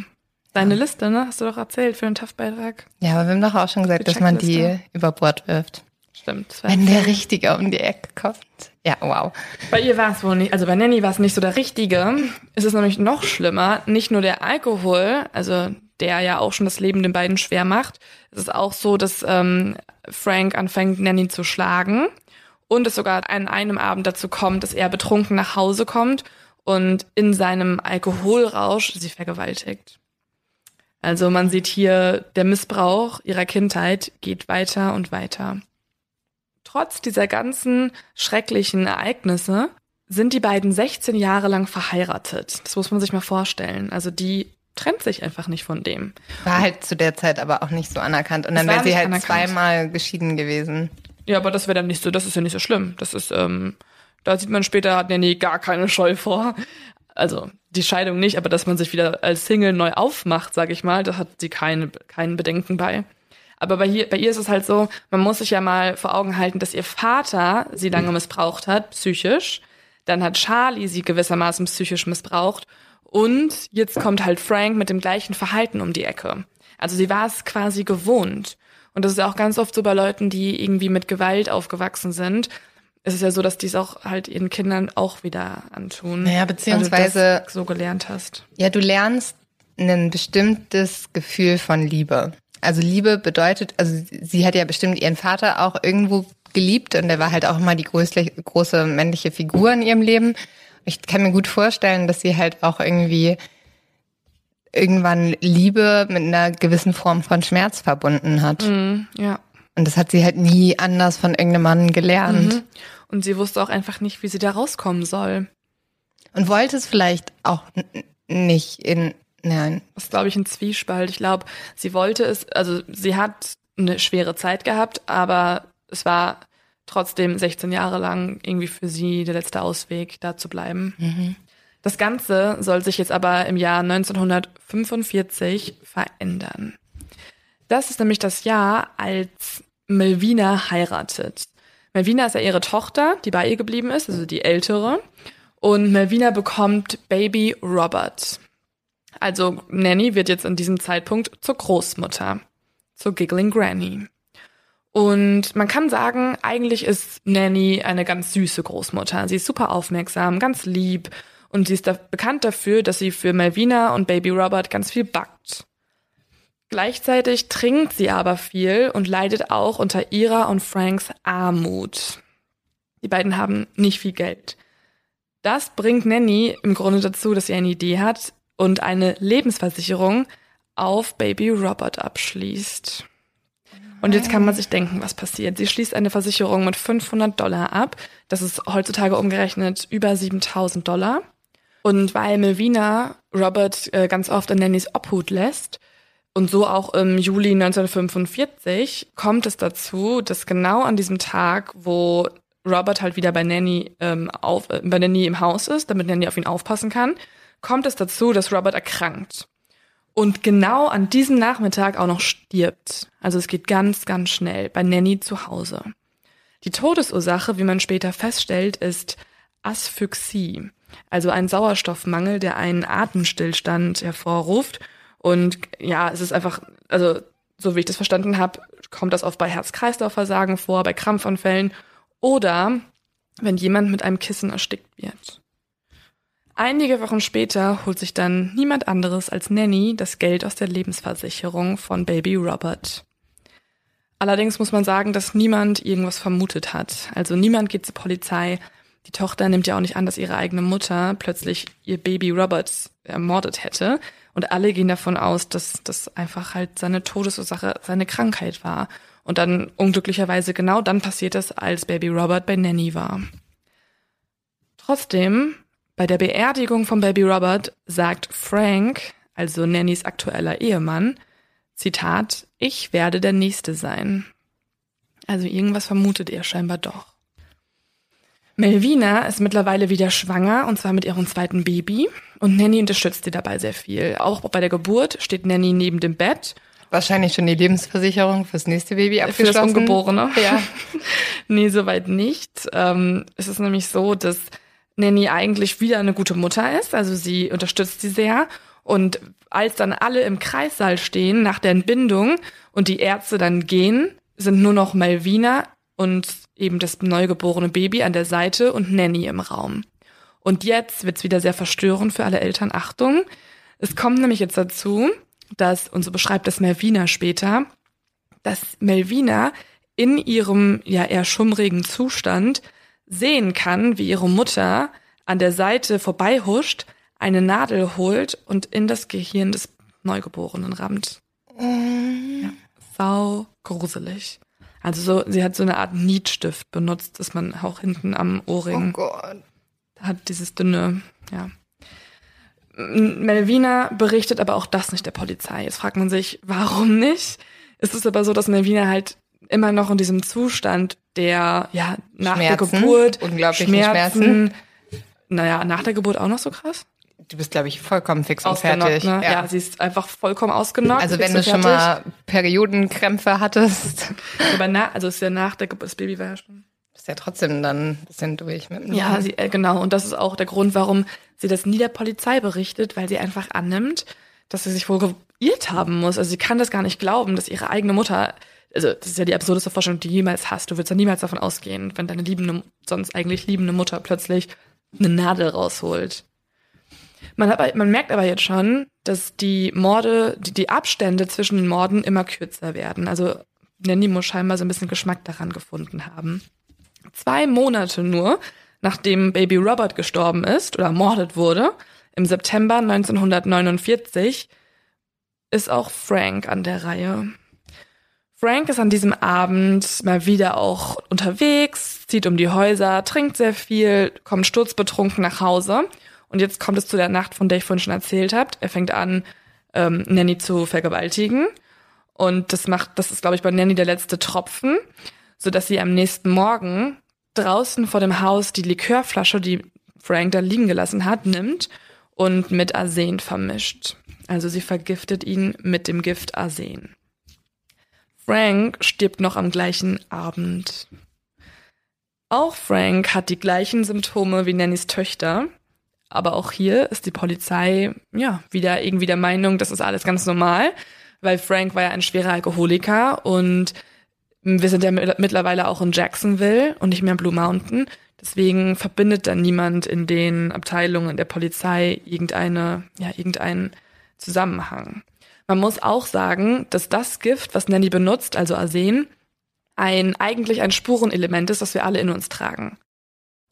Deine Liste, ne? Hast du doch erzählt für den TAF-Beitrag. Ja, aber wir haben doch auch schon gesagt, Die dass man die über Bord wirft. Stimmt. Wenn der Richtige um die Ecke kommt. Ja, wow. Bei ihr war es wohl nicht, also bei Nanny war es nicht so der Richtige. Es ist nämlich noch schlimmer. Nicht nur der Alkohol, also der ja auch schon das Leben den beiden schwer macht. Es ist auch so, dass ähm, Frank anfängt, Nanny zu schlagen. Und es sogar an einem Abend dazu kommt, dass er betrunken nach Hause kommt und in seinem Alkoholrausch sie vergewaltigt. Also man sieht hier, der Missbrauch ihrer Kindheit geht weiter und weiter. Trotz dieser ganzen schrecklichen Ereignisse sind die beiden 16 Jahre lang verheiratet. Das muss man sich mal vorstellen. Also die trennt sich einfach nicht von dem. War halt zu der Zeit aber auch nicht so anerkannt. Und dann wäre sie halt anerkannt. zweimal geschieden gewesen. Ja, aber das wäre dann nicht so, das ist ja nicht so schlimm. Das ist, ähm, da sieht man später, hat Nanny gar keine Scheu vor. Also die Scheidung nicht, aber dass man sich wieder als Single neu aufmacht, sag ich mal, da hat sie keine, keinen Bedenken bei. Aber bei, hier, bei ihr ist es halt so, man muss sich ja mal vor Augen halten, dass ihr Vater sie lange missbraucht hat, psychisch. Dann hat Charlie sie gewissermaßen psychisch missbraucht. Und jetzt kommt halt Frank mit dem gleichen Verhalten um die Ecke. Also sie war es quasi gewohnt. Und das ist ja auch ganz oft so bei Leuten, die irgendwie mit Gewalt aufgewachsen sind. Es ist ja so, dass die es auch halt ihren Kindern auch wieder antun. Naja, beziehungsweise- so gelernt hast. Ja, du lernst ein bestimmtes Gefühl von Liebe. Also Liebe bedeutet, also sie hat ja bestimmt ihren Vater auch irgendwo geliebt und er war halt auch immer die größte, große männliche Figur in ihrem Leben. Ich kann mir gut vorstellen, dass sie halt auch irgendwie irgendwann Liebe mit einer gewissen Form von Schmerz verbunden hat. Mhm, ja. Und das hat sie halt nie anders von irgendeinem Mann gelernt. Mhm. Und sie wusste auch einfach nicht, wie sie da rauskommen soll. Und wollte es vielleicht auch nicht in, nein, Das ist, glaube ich, ein Zwiespalt. Ich glaube, sie wollte es, also sie hat eine schwere Zeit gehabt, aber es war trotzdem 16 Jahre lang irgendwie für sie der letzte Ausweg, da zu bleiben. Das Ganze soll sich jetzt aber im Jahr 1945 verändern. Das ist nämlich das Jahr, als Melvina heiratet. Melvina ist ja ihre Tochter, die bei ihr geblieben ist, also die ältere. Und Melvina bekommt Baby Robert. Also Nanny wird jetzt an diesem Zeitpunkt zur Großmutter, zur Giggling Granny. Und man kann sagen, eigentlich ist Nanny eine ganz süße Großmutter. Sie ist super aufmerksam, ganz lieb und sie ist da bekannt dafür, dass sie für Melvina und Baby Robert ganz viel backt. Gleichzeitig trinkt sie aber viel und leidet auch unter ihrer und Franks Armut. Die beiden haben nicht viel Geld. Das bringt Nanny im Grunde dazu, dass sie eine Idee hat und eine Lebensversicherung auf Baby Robert abschließt. Und jetzt kann man sich denken, was passiert. Sie schließt eine Versicherung mit 500 Dollar ab. Das ist heutzutage umgerechnet über 7000 Dollar. Und weil Melvina Robert äh, ganz oft in Nannys Obhut lässt und so auch im Juli 1945 kommt es dazu, dass genau an diesem Tag, wo Robert halt wieder bei Nanny ähm, auf, äh, bei Nanny im Haus ist, damit Nanny auf ihn aufpassen kann, kommt es dazu, dass Robert erkrankt. Und genau an diesem Nachmittag auch noch stirbt. Also es geht ganz, ganz schnell bei Nanny zu Hause. Die Todesursache, wie man später feststellt, ist Asphyxie, also ein Sauerstoffmangel, der einen Atemstillstand hervorruft. Und ja, es ist einfach, also so wie ich das verstanden habe, kommt das oft bei Herz-Kreislauf-Versagen vor, bei Krampfanfällen oder wenn jemand mit einem Kissen erstickt wird. Einige Wochen später holt sich dann niemand anderes als Nanny das Geld aus der Lebensversicherung von Baby Robert. Allerdings muss man sagen, dass niemand irgendwas vermutet hat. Also niemand geht zur Polizei. Die Tochter nimmt ja auch nicht an, dass ihre eigene Mutter plötzlich ihr Baby Robert ermordet hätte. Und alle gehen davon aus, dass das einfach halt seine Todesursache, seine Krankheit war. Und dann unglücklicherweise genau dann passiert es, als Baby Robert bei Nanny war. Trotzdem, bei der Beerdigung von Baby Robert sagt Frank, also Nannys aktueller Ehemann, Zitat, ich werde der Nächste sein. Also irgendwas vermutet er scheinbar doch. Melvina ist mittlerweile wieder schwanger und zwar mit ihrem zweiten Baby und Nanny unterstützt sie dabei sehr viel. Auch bei der Geburt steht Nanny neben dem Bett. Wahrscheinlich schon die Lebensversicherung fürs nächste Baby abgeschlossen. Für das Ungeborene. Ja. nee, soweit nicht. Ähm, es ist nämlich so, dass Nanny eigentlich wieder eine gute Mutter ist. Also sie unterstützt sie sehr und als dann alle im Kreissaal stehen nach der Entbindung und die Ärzte dann gehen, sind nur noch Malvina und eben das neugeborene Baby an der Seite und Nanny im Raum. Und jetzt wird's wieder sehr verstörend für alle Eltern. Achtung. Es kommt nämlich jetzt dazu, dass, und so beschreibt es Melvina später, dass Melvina in ihrem ja eher schummrigen Zustand sehen kann, wie ihre Mutter an der Seite vorbeihuscht, eine Nadel holt und in das Gehirn des Neugeborenen rammt. Mm. Ja, sau gruselig. Also so, sie hat so eine Art Nietstift benutzt, dass man auch hinten am Ohrring oh Gott. hat dieses dünne, ja. Melvina berichtet aber auch das nicht der Polizei. Jetzt fragt man sich, warum nicht? Es ist aber so, dass Melvina halt immer noch in diesem Zustand der, ja, nach Schmerzen, der Geburt, unglaublichen Schmerzen, Schmerzen. Naja, nach der Geburt auch noch so krass? Du bist, glaube ich, vollkommen fix und fertig. ne? ja. sie ist einfach vollkommen ausgenockt. Also wenn du schon fertig. mal Periodenkrämpfe hattest, Aber na, also ist ja nach der Geburt, das Baby war ja schon. bist ja trotzdem dann ein bisschen durch mit dem Ja, sie, äh, genau. Und das ist auch der Grund, warum sie das nie der Polizei berichtet, weil sie einfach annimmt, dass sie sich wohl geirrt haben muss. Also sie kann das gar nicht glauben, dass ihre eigene Mutter, also das ist ja die absurdeste Vorstellung, die du jemals hast. Du willst ja niemals davon ausgehen, wenn deine liebende, sonst eigentlich liebende Mutter plötzlich eine Nadel rausholt. Man, hat, man merkt aber jetzt schon, dass die Morde, die, die Abstände zwischen den Morden immer kürzer werden. Also Nanny muss scheinbar so ein bisschen Geschmack daran gefunden haben. Zwei Monate nur, nachdem Baby Robert gestorben ist oder ermordet wurde, im September 1949, ist auch Frank an der Reihe. Frank ist an diesem Abend mal wieder auch unterwegs, zieht um die Häuser, trinkt sehr viel, kommt sturzbetrunken nach Hause. Und jetzt kommt es zu der Nacht, von der ich vorhin schon erzählt habe. Er fängt an, ähm, Nanny zu vergewaltigen. Und das macht, das ist, glaube ich, bei Nanny der letzte Tropfen, so dass sie am nächsten Morgen draußen vor dem Haus die Likörflasche, die Frank da liegen gelassen hat, nimmt und mit Arsen vermischt. Also sie vergiftet ihn mit dem Gift Arsen. Frank stirbt noch am gleichen Abend. Auch Frank hat die gleichen Symptome wie Nannys Töchter. Aber auch hier ist die Polizei, ja, wieder irgendwie der Meinung, das ist alles ganz normal, weil Frank war ja ein schwerer Alkoholiker und wir sind ja mittlerweile auch in Jacksonville und nicht mehr in Blue Mountain. Deswegen verbindet dann niemand in den Abteilungen der Polizei irgendeine, ja, irgendeinen Zusammenhang. Man muss auch sagen, dass das Gift, was Nanny benutzt, also Arsen, ein, eigentlich ein Spurenelement ist, das wir alle in uns tragen.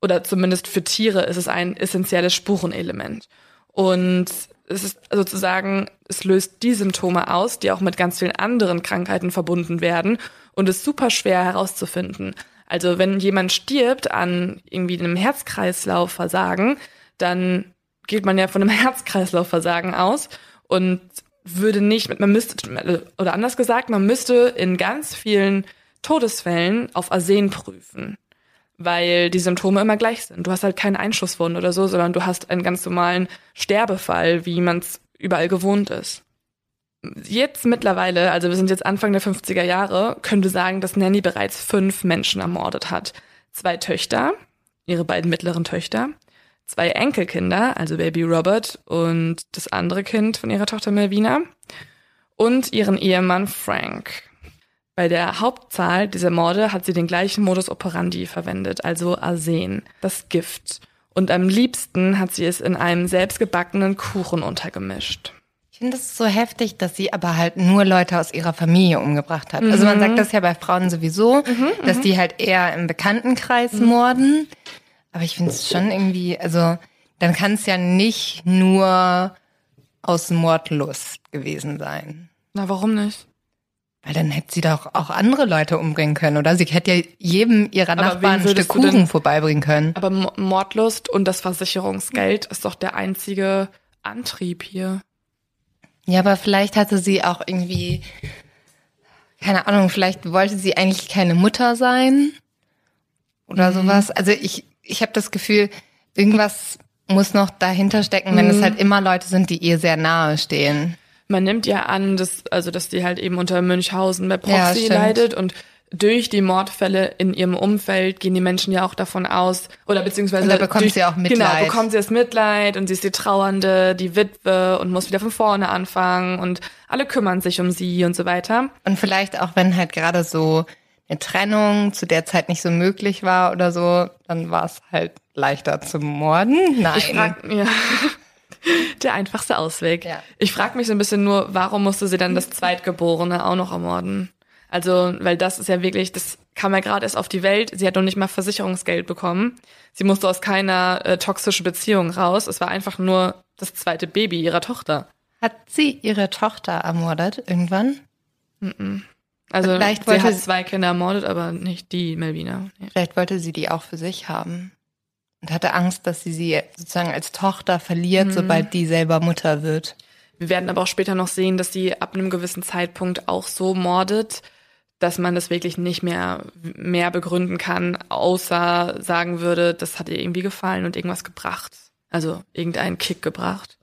Oder zumindest für Tiere ist es ein essentielles Spurenelement. Und es ist sozusagen, es löst die Symptome aus, die auch mit ganz vielen anderen Krankheiten verbunden werden und ist super schwer herauszufinden. Also wenn jemand stirbt an irgendwie einem Herzkreislaufversagen, dann geht man ja von einem Herzkreislaufversagen aus und würde nicht, man müsste, oder anders gesagt, man müsste in ganz vielen Todesfällen auf Arsen prüfen, weil die Symptome immer gleich sind. Du hast halt keinen Einschusswunden oder so, sondern du hast einen ganz normalen Sterbefall, wie man es überall gewohnt ist. Jetzt mittlerweile, also wir sind jetzt Anfang der 50er Jahre, können wir sagen, dass Nanny bereits fünf Menschen ermordet hat. Zwei Töchter, ihre beiden mittleren Töchter, zwei Enkelkinder, also Baby Robert und das andere Kind von ihrer Tochter Melvina und ihren Ehemann Frank. Bei der Hauptzahl dieser Morde hat sie den gleichen Modus operandi verwendet, also Arsen, das Gift. Und am liebsten hat sie es in einem selbstgebackenen Kuchen untergemischt. Ich finde es so heftig, dass sie aber halt nur Leute aus ihrer Familie umgebracht hat. Mhm. Also man sagt mhm. das ja bei Frauen sowieso, mhm, dass mhm. die halt eher im Bekanntenkreis mhm. morden. Aber ich finde es schon irgendwie, also dann kann es ja nicht nur aus Mordlust gewesen sein. Na, warum nicht? Weil dann hätte sie doch auch andere Leute umbringen können, oder? Sie hätte ja jedem ihrer aber Nachbarn ein Stück Kuchen denn, vorbeibringen können. Aber Mordlust und das Versicherungsgeld ist doch der einzige Antrieb hier. Ja, aber vielleicht hatte sie auch irgendwie, keine Ahnung, vielleicht wollte sie eigentlich keine Mutter sein oder mhm. sowas. Also ich, ich habe das Gefühl, irgendwas muss noch dahinter stecken, wenn mhm. es halt immer Leute sind, die ihr sehr nahe stehen. Man nimmt ja an, dass, also, dass die halt eben unter Münchhausen bei Proxy ja, leidet und durch die Mordfälle in ihrem Umfeld gehen die Menschen ja auch davon aus, oder beziehungsweise. Und da bekommt durch, sie auch Mitleid. Genau, bekommt sie das Mitleid und sie ist die Trauernde, die Witwe und muss wieder von vorne anfangen und alle kümmern sich um sie und so weiter. Und vielleicht auch, wenn halt gerade so eine Trennung zu der Zeit nicht so möglich war oder so, dann war es halt leichter zu morden. Nein. Ich frag, ja. Der einfachste Ausweg. Ja. Ich frage mich so ein bisschen nur, warum musste sie dann das Zweitgeborene auch noch ermorden? Also, weil das ist ja wirklich, das kam ja gerade erst auf die Welt. Sie hat noch nicht mal Versicherungsgeld bekommen. Sie musste aus keiner äh, toxischen Beziehung raus. Es war einfach nur das zweite Baby ihrer Tochter. Hat sie ihre Tochter ermordet irgendwann? Mm -mm. Also vielleicht sie hat zwei Kinder ermordet, aber nicht die Melvina. Nee. Vielleicht wollte sie die auch für sich haben und hatte Angst, dass sie sie sozusagen als Tochter verliert, mhm. sobald die selber Mutter wird. Wir werden aber auch später noch sehen, dass sie ab einem gewissen Zeitpunkt auch so mordet, dass man das wirklich nicht mehr mehr begründen kann, außer sagen würde, das hat ihr irgendwie gefallen und irgendwas gebracht. Also irgendeinen Kick gebracht.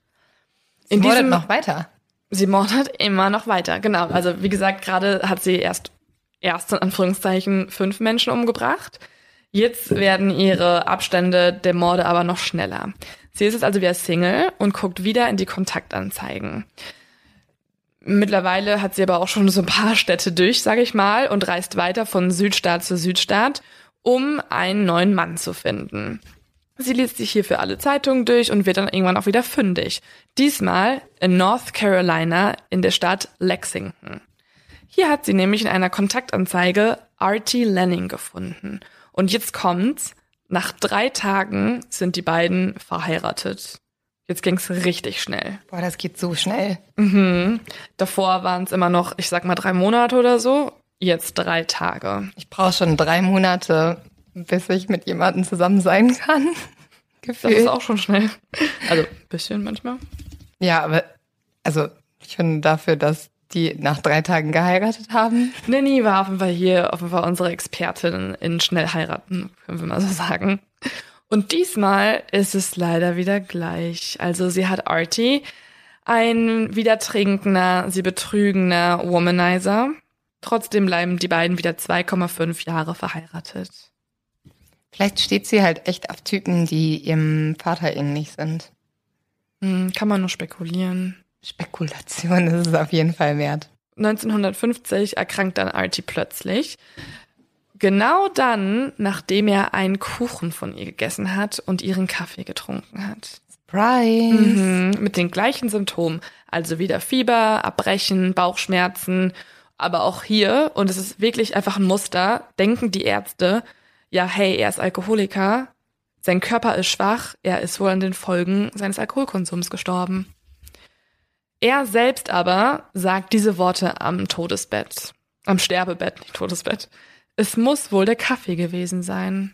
Sie In mordet diesem, noch weiter. Sie mordet immer noch weiter, genau. Also wie gesagt, gerade hat sie erst erst in Anführungszeichen fünf Menschen umgebracht. Jetzt werden ihre Abstände der Morde aber noch schneller. Sie ist jetzt also wieder Single und guckt wieder in die Kontaktanzeigen. Mittlerweile hat sie aber auch schon so ein paar Städte durch, sage ich mal, und reist weiter von Südstaat zu Südstaat, um einen neuen Mann zu finden. Sie liest sich hier für alle Zeitungen durch und wird dann irgendwann auch wieder fündig. Diesmal in North Carolina in der Stadt Lexington. Hier hat sie nämlich in einer Kontaktanzeige Artie Lanning gefunden. Und jetzt kommt's. Nach drei Tagen sind die beiden verheiratet. Jetzt ging's richtig schnell. Boah, das geht so schnell. Mhm. Davor waren es immer noch, ich sag mal, drei Monate oder so. Jetzt drei Tage. Ich brauche schon drei Monate, bis ich mit jemandem zusammen sein kann. Gefühl. Das ist auch schon schnell. Also bisschen manchmal. Ja, aber also ich finde dafür, dass die nach drei Tagen geheiratet haben. Nanny war auf jeden Fall hier auf jeden Fall unsere Expertin in schnell heiraten, können wir mal so sagen. Und diesmal ist es leider wieder gleich. Also sie hat Artie, ein wieder trinkender, sie betrügender Womanizer. Trotzdem bleiben die beiden wieder 2,5 Jahre verheiratet. Vielleicht steht sie halt echt auf Typen, die ihrem Vater ähnlich sind. Hm, kann man nur spekulieren. Spekulation ist es auf jeden Fall wert. 1950 erkrankt dann Artie plötzlich. Genau dann, nachdem er einen Kuchen von ihr gegessen hat und ihren Kaffee getrunken hat. Surprise! Mhm, mit den gleichen Symptomen. Also wieder Fieber, Erbrechen, Bauchschmerzen. Aber auch hier, und es ist wirklich einfach ein Muster, denken die Ärzte, ja, hey, er ist Alkoholiker, sein Körper ist schwach, er ist wohl an den Folgen seines Alkoholkonsums gestorben. Er selbst aber sagt diese Worte am Todesbett, am Sterbebett, nicht Todesbett. Es muss wohl der Kaffee gewesen sein.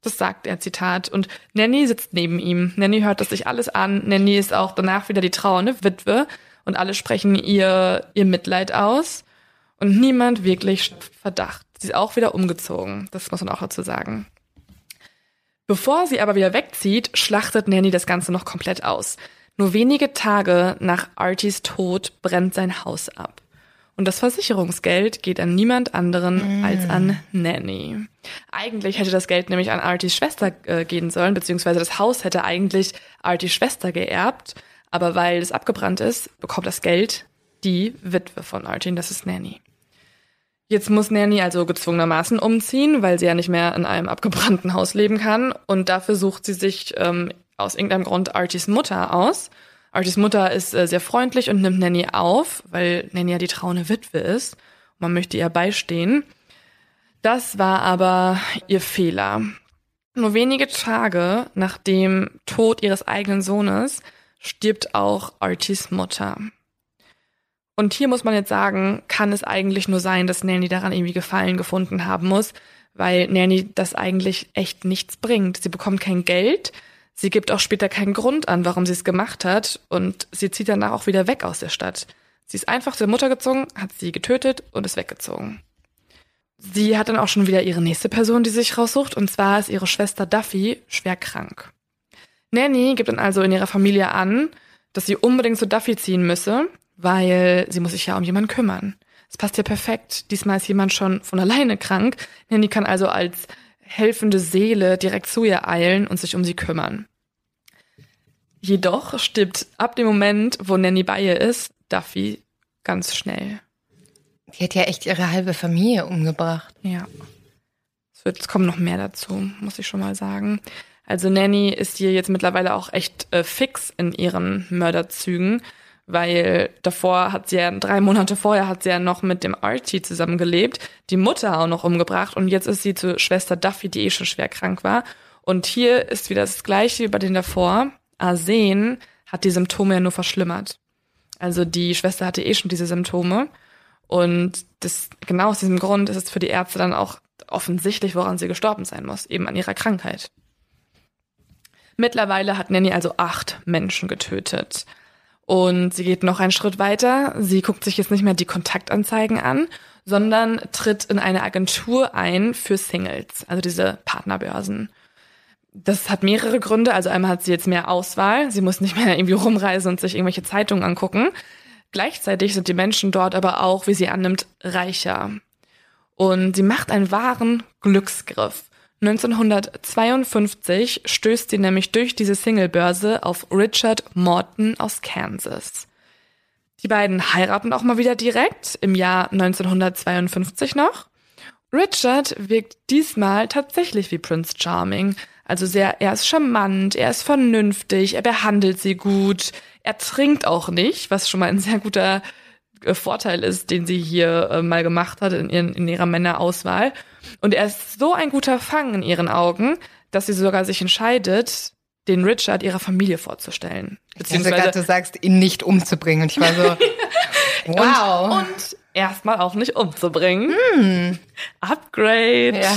Das sagt er, Zitat. Und Nanny sitzt neben ihm. Nanny hört das sich alles an. Nanny ist auch danach wieder die trauernde Witwe. Und alle sprechen ihr, ihr Mitleid aus. Und niemand wirklich Verdacht. Sie ist auch wieder umgezogen. Das muss man auch dazu sagen. Bevor sie aber wieder wegzieht, schlachtet Nanny das Ganze noch komplett aus. Nur wenige Tage nach Arties Tod brennt sein Haus ab. Und das Versicherungsgeld geht an niemand anderen mm. als an Nanny. Eigentlich hätte das Geld nämlich an Arties Schwester äh, gehen sollen, beziehungsweise das Haus hätte eigentlich Arties Schwester geerbt. Aber weil es abgebrannt ist, bekommt das Geld die Witwe von Artie, das ist Nanny. Jetzt muss Nanny also gezwungenermaßen umziehen, weil sie ja nicht mehr in einem abgebrannten Haus leben kann. Und dafür sucht sie sich ähm, aus irgendeinem Grund Arties Mutter aus. Arties Mutter ist äh, sehr freundlich und nimmt Nanny auf, weil Nanny ja die trauende Witwe ist. Man möchte ihr beistehen. Das war aber ihr Fehler. Nur wenige Tage nach dem Tod ihres eigenen Sohnes stirbt auch Arties Mutter. Und hier muss man jetzt sagen, kann es eigentlich nur sein, dass Nanny daran irgendwie Gefallen gefunden haben muss, weil Nanny das eigentlich echt nichts bringt. Sie bekommt kein Geld, sie gibt auch später keinen Grund an, warum sie es gemacht hat und sie zieht danach auch wieder weg aus der Stadt. Sie ist einfach zur Mutter gezogen, hat sie getötet und ist weggezogen. Sie hat dann auch schon wieder ihre nächste Person, die sich raussucht, und zwar ist ihre Schwester Duffy schwer krank. Nanny gibt dann also in ihrer Familie an, dass sie unbedingt zu Duffy ziehen müsse, weil sie muss sich ja um jemanden kümmern. Es passt ja perfekt. Diesmal ist jemand schon von alleine krank. Nanny kann also als helfende Seele direkt zu ihr eilen und sich um sie kümmern. Jedoch stirbt ab dem Moment, wo Nanny bei ihr ist, Duffy ganz schnell. Die hat ja echt ihre halbe Familie umgebracht. Ja. Es, wird, es kommen noch mehr dazu, muss ich schon mal sagen. Also Nanny ist hier jetzt mittlerweile auch echt äh, fix in ihren Mörderzügen weil davor hat sie ja, drei Monate vorher hat sie ja noch mit dem Archie zusammengelebt, die Mutter auch noch umgebracht und jetzt ist sie zur Schwester Duffy, die eh schon schwer krank war. Und hier ist wieder das gleiche wie bei den davor. Arsen hat die Symptome ja nur verschlimmert. Also die Schwester hatte eh schon diese Symptome. Und das, genau aus diesem Grund ist es für die Ärzte dann auch offensichtlich, woran sie gestorben sein muss, eben an ihrer Krankheit. Mittlerweile hat Nanny also acht Menschen getötet. Und sie geht noch einen Schritt weiter. Sie guckt sich jetzt nicht mehr die Kontaktanzeigen an, sondern tritt in eine Agentur ein für Singles, also diese Partnerbörsen. Das hat mehrere Gründe. Also einmal hat sie jetzt mehr Auswahl. Sie muss nicht mehr irgendwie rumreisen und sich irgendwelche Zeitungen angucken. Gleichzeitig sind die Menschen dort aber auch, wie sie annimmt, reicher. Und sie macht einen wahren Glücksgriff. 1952 stößt sie nämlich durch diese Singlebörse auf Richard Morton aus Kansas. Die beiden heiraten auch mal wieder direkt im Jahr 1952 noch. Richard wirkt diesmal tatsächlich wie Prince Charming. Also sehr, er ist charmant, er ist vernünftig, er behandelt sie gut, er trinkt auch nicht, was schon mal ein sehr guter Vorteil ist, den sie hier äh, mal gemacht hat in, ihren, in ihrer Männerauswahl. Und er ist so ein guter Fang in ihren Augen, dass sie sogar sich entscheidet, den Richard ihrer Familie vorzustellen. Beziehungsweise grad, du sagst, ihn nicht umzubringen. Und ich war so, wow. Und, und erstmal auch nicht umzubringen. Hm. Upgrade. Ja.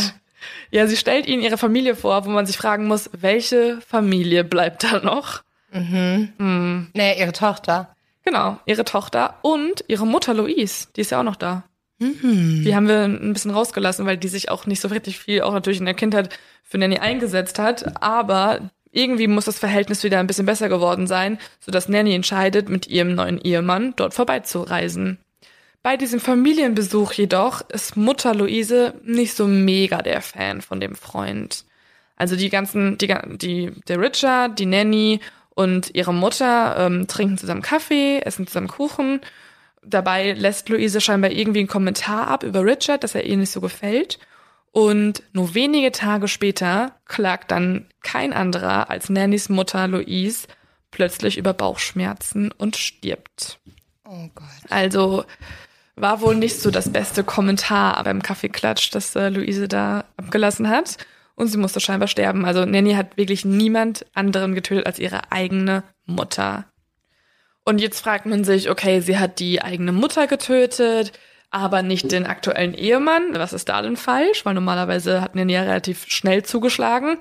ja, sie stellt ihnen ihre Familie vor, wo man sich fragen muss, welche Familie bleibt da noch? Mhm. Hm. Nee, ihre Tochter. Genau, ihre Tochter und ihre Mutter Louise, die ist ja auch noch da. Mhm. Die haben wir ein bisschen rausgelassen, weil die sich auch nicht so richtig viel, auch natürlich in der Kindheit für Nanny eingesetzt hat. Aber irgendwie muss das Verhältnis wieder ein bisschen besser geworden sein, sodass Nanny entscheidet, mit ihrem neuen Ehemann dort vorbeizureisen. Bei diesem Familienbesuch jedoch ist Mutter Luise nicht so mega der Fan von dem Freund. Also die ganzen, die, die, der Richard, die Nanny und ihre Mutter ähm, trinken zusammen Kaffee, essen zusammen Kuchen Dabei lässt Luise scheinbar irgendwie einen Kommentar ab über Richard, dass er ihr nicht so gefällt. Und nur wenige Tage später klagt dann kein anderer als Nannys Mutter Louise plötzlich über Bauchschmerzen und stirbt. Oh Gott. Also war wohl nicht so das beste Kommentar beim Kaffeeklatsch, das äh, Luise da abgelassen hat. Und sie musste scheinbar sterben. Also Nanny hat wirklich niemand anderen getötet als ihre eigene Mutter. Und jetzt fragt man sich, okay, sie hat die eigene Mutter getötet, aber nicht den aktuellen Ehemann. Was ist da denn falsch? Weil normalerweise hatten ihn ja relativ schnell zugeschlagen.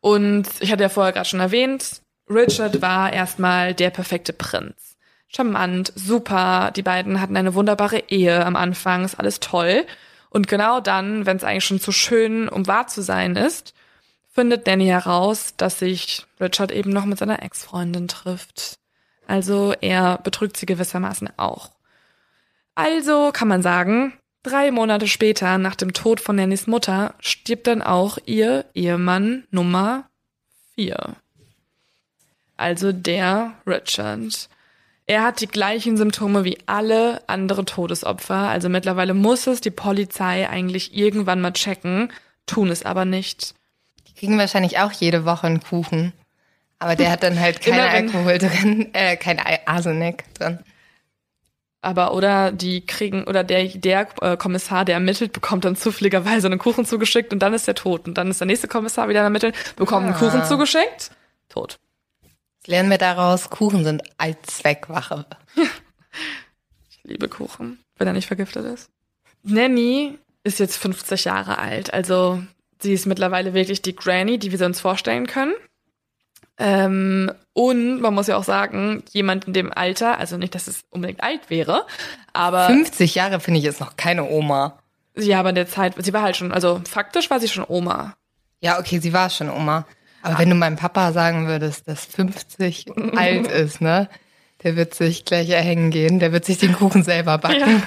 Und ich hatte ja vorher gerade schon erwähnt, Richard war erstmal der perfekte Prinz. Charmant, super, die beiden hatten eine wunderbare Ehe am Anfang, ist alles toll. Und genau dann, wenn es eigentlich schon zu schön, um wahr zu sein ist, findet Danny heraus, dass sich Richard eben noch mit seiner Ex-Freundin trifft. Also er betrügt sie gewissermaßen auch. Also kann man sagen, drei Monate später, nach dem Tod von Nannys Mutter, stirbt dann auch ihr Ehemann Nummer vier. Also der Richard. Er hat die gleichen Symptome wie alle andere Todesopfer, also mittlerweile muss es die Polizei eigentlich irgendwann mal checken, tun es aber nicht. Die kriegen wahrscheinlich auch jede Woche einen Kuchen. Aber der hat dann halt kein Alkohol drin, äh, kein Arsenik drin. Aber oder die kriegen, oder der, der äh, Kommissar, der ermittelt, bekommt dann zufälligerweise einen Kuchen zugeschickt und dann ist er tot. Und dann ist der nächste Kommissar wieder ermittelt, bekommt ah. einen Kuchen zugeschickt, tot. Lernen wir daraus, Kuchen sind Allzweckwaffe. ich liebe Kuchen, wenn er nicht vergiftet ist. Nanny ist jetzt 50 Jahre alt, also sie ist mittlerweile wirklich die Granny, die wir uns vorstellen können. Ähm, und man muss ja auch sagen, jemand in dem Alter, also nicht, dass es unbedingt alt wäre, aber. 50 Jahre finde ich jetzt noch keine Oma. Ja, aber in der Zeit, sie war halt schon, also faktisch war sie schon Oma. Ja, okay, sie war schon Oma. Aber wenn du meinem Papa sagen würdest, dass 50 alt ist, ne? Der wird sich gleich erhängen gehen, der wird sich den Kuchen selber backen. Ja.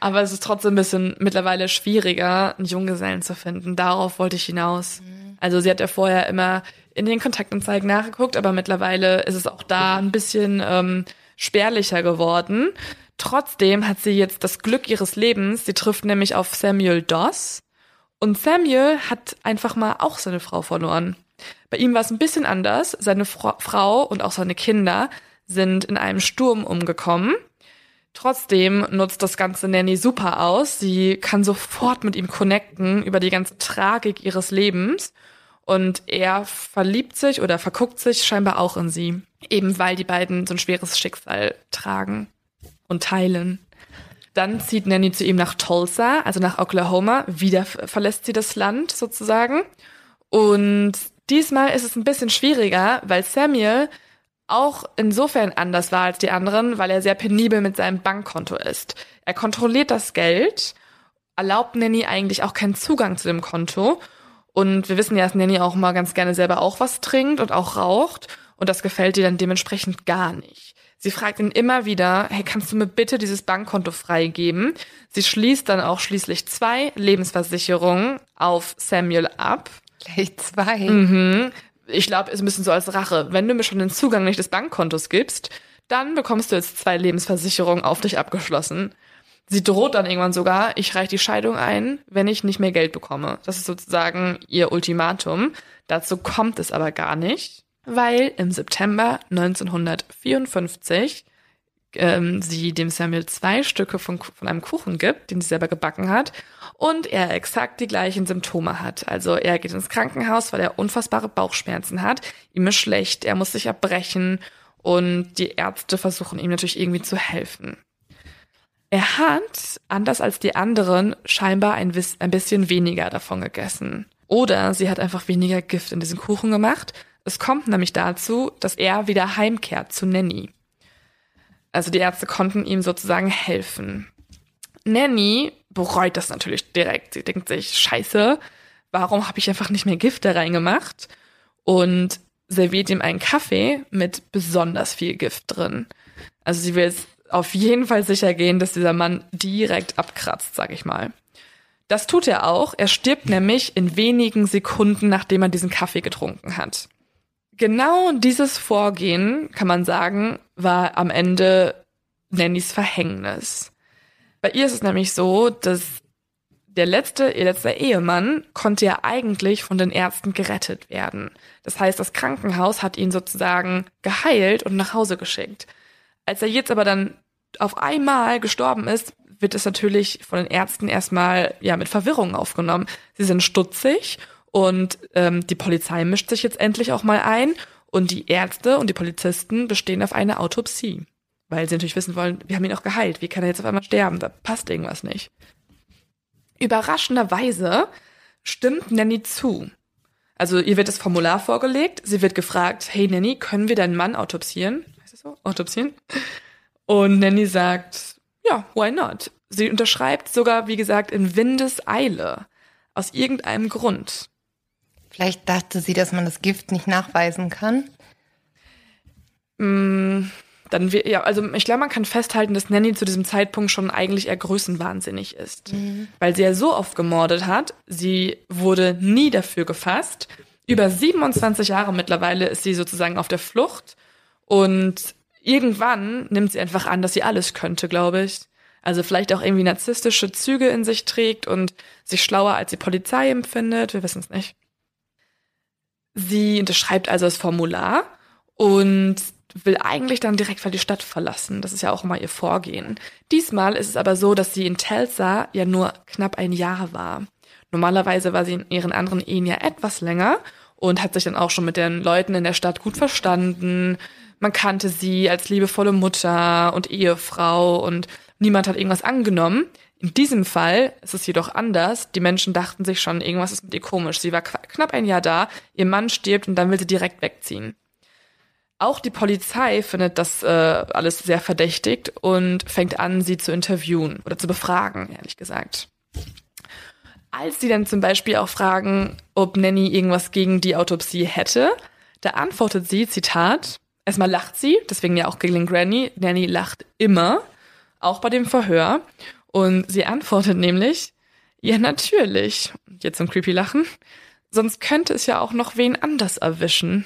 Aber es ist trotzdem ein bisschen mittlerweile schwieriger, einen Junggesellen zu finden. Darauf wollte ich hinaus. Mhm. Also sie hat ja vorher immer in den Kontaktanzeigen nachgeguckt, aber mittlerweile ist es auch da ein bisschen ähm, spärlicher geworden. Trotzdem hat sie jetzt das Glück ihres Lebens. Sie trifft nämlich auf Samuel Doss. Und Samuel hat einfach mal auch seine Frau verloren. Bei ihm war es ein bisschen anders. Seine Fra Frau und auch seine Kinder sind in einem Sturm umgekommen. Trotzdem nutzt das ganze Nanny super aus. Sie kann sofort mit ihm connecten über die ganze Tragik ihres Lebens und er verliebt sich oder verguckt sich scheinbar auch in sie. Eben weil die beiden so ein schweres Schicksal tragen und teilen. Dann zieht Nanny zu ihm nach Tulsa, also nach Oklahoma. Wieder verlässt sie das Land sozusagen. Und diesmal ist es ein bisschen schwieriger, weil Samuel auch insofern anders war als die anderen, weil er sehr penibel mit seinem Bankkonto ist. Er kontrolliert das Geld, erlaubt Nanny eigentlich auch keinen Zugang zu dem Konto und wir wissen ja, dass Nanny auch mal ganz gerne selber auch was trinkt und auch raucht. Und das gefällt ihr dann dementsprechend gar nicht. Sie fragt ihn immer wieder, hey, kannst du mir bitte dieses Bankkonto freigeben? Sie schließt dann auch schließlich zwei Lebensversicherungen auf Samuel ab. Gleich zwei? Mhm. Ich glaube, es ist ein bisschen so als Rache. Wenn du mir schon den Zugang nicht des Bankkontos gibst, dann bekommst du jetzt zwei Lebensversicherungen auf dich abgeschlossen. Sie droht dann irgendwann sogar, ich reiche die Scheidung ein, wenn ich nicht mehr Geld bekomme. Das ist sozusagen ihr Ultimatum. Dazu kommt es aber gar nicht, weil im September 1954 ähm, sie dem Samuel zwei Stücke von, von einem Kuchen gibt, den sie selber gebacken hat, und er exakt die gleichen Symptome hat. Also er geht ins Krankenhaus, weil er unfassbare Bauchschmerzen hat, ihm ist schlecht, er muss sich erbrechen und die Ärzte versuchen ihm natürlich irgendwie zu helfen. Er hat, anders als die anderen, scheinbar ein, ein bisschen weniger davon gegessen. Oder sie hat einfach weniger Gift in diesen Kuchen gemacht. Es kommt nämlich dazu, dass er wieder heimkehrt zu Nanny. Also die Ärzte konnten ihm sozusagen helfen. Nanny bereut das natürlich direkt. Sie denkt sich, scheiße, warum habe ich einfach nicht mehr Gift da reingemacht? Und serviert ihm einen Kaffee mit besonders viel Gift drin. Also sie will es auf jeden Fall sicher gehen, dass dieser Mann direkt abkratzt, sag ich mal. Das tut er auch. Er stirbt nämlich in wenigen Sekunden, nachdem er diesen Kaffee getrunken hat. Genau dieses Vorgehen, kann man sagen, war am Ende Nannys Verhängnis. Bei ihr ist es nämlich so, dass der letzte, ihr letzter Ehemann konnte ja eigentlich von den Ärzten gerettet werden. Das heißt, das Krankenhaus hat ihn sozusagen geheilt und nach Hause geschickt. Als er jetzt aber dann auf einmal gestorben ist, wird es natürlich von den Ärzten erstmal ja mit Verwirrung aufgenommen. Sie sind stutzig und ähm, die Polizei mischt sich jetzt endlich auch mal ein und die Ärzte und die Polizisten bestehen auf eine Autopsie, weil sie natürlich wissen wollen, wir haben ihn auch geheilt, wie kann er jetzt auf einmal sterben? Da passt irgendwas nicht. Überraschenderweise stimmt Nanny zu. Also ihr wird das Formular vorgelegt, sie wird gefragt, hey Nanny, können wir deinen Mann autopsieren? Heißt das so? Autopsieren? Und Nanny sagt, ja, why not? Sie unterschreibt sogar, wie gesagt, in Windeseile. Aus irgendeinem Grund. Vielleicht dachte sie, dass man das Gift nicht nachweisen kann. Mm, dann wir, ja, also ich glaube, man kann festhalten, dass Nanny zu diesem Zeitpunkt schon eigentlich eher größenwahnsinnig ist. Mhm. Weil sie ja so oft gemordet hat, sie wurde nie dafür gefasst. Über 27 Jahre mittlerweile ist sie sozusagen auf der Flucht und irgendwann nimmt sie einfach an, dass sie alles könnte, glaube ich. Also vielleicht auch irgendwie narzisstische Züge in sich trägt und sich schlauer als die Polizei empfindet. Wir wissen es nicht. Sie unterschreibt also das Formular und will eigentlich dann direkt mal die Stadt verlassen. Das ist ja auch immer ihr Vorgehen. Diesmal ist es aber so, dass sie in Telsa ja nur knapp ein Jahr war. Normalerweise war sie in ihren anderen Ehen ja etwas länger und hat sich dann auch schon mit den Leuten in der Stadt gut verstanden. Man kannte sie als liebevolle Mutter und Ehefrau und niemand hat irgendwas angenommen. In diesem Fall ist es jedoch anders. Die Menschen dachten sich schon, irgendwas ist mit ihr komisch. Sie war knapp ein Jahr da, ihr Mann stirbt und dann will sie direkt wegziehen. Auch die Polizei findet das äh, alles sehr verdächtigt und fängt an, sie zu interviewen oder zu befragen, ehrlich gesagt. Als sie dann zum Beispiel auch fragen, ob Nanny irgendwas gegen die Autopsie hätte, da antwortet sie, Zitat, erstmal lacht sie, deswegen ja auch Giggling Granny, Nanny lacht immer, auch bei dem Verhör. Und sie antwortet nämlich, ja natürlich, jetzt zum creepy Lachen, sonst könnte es ja auch noch wen anders erwischen.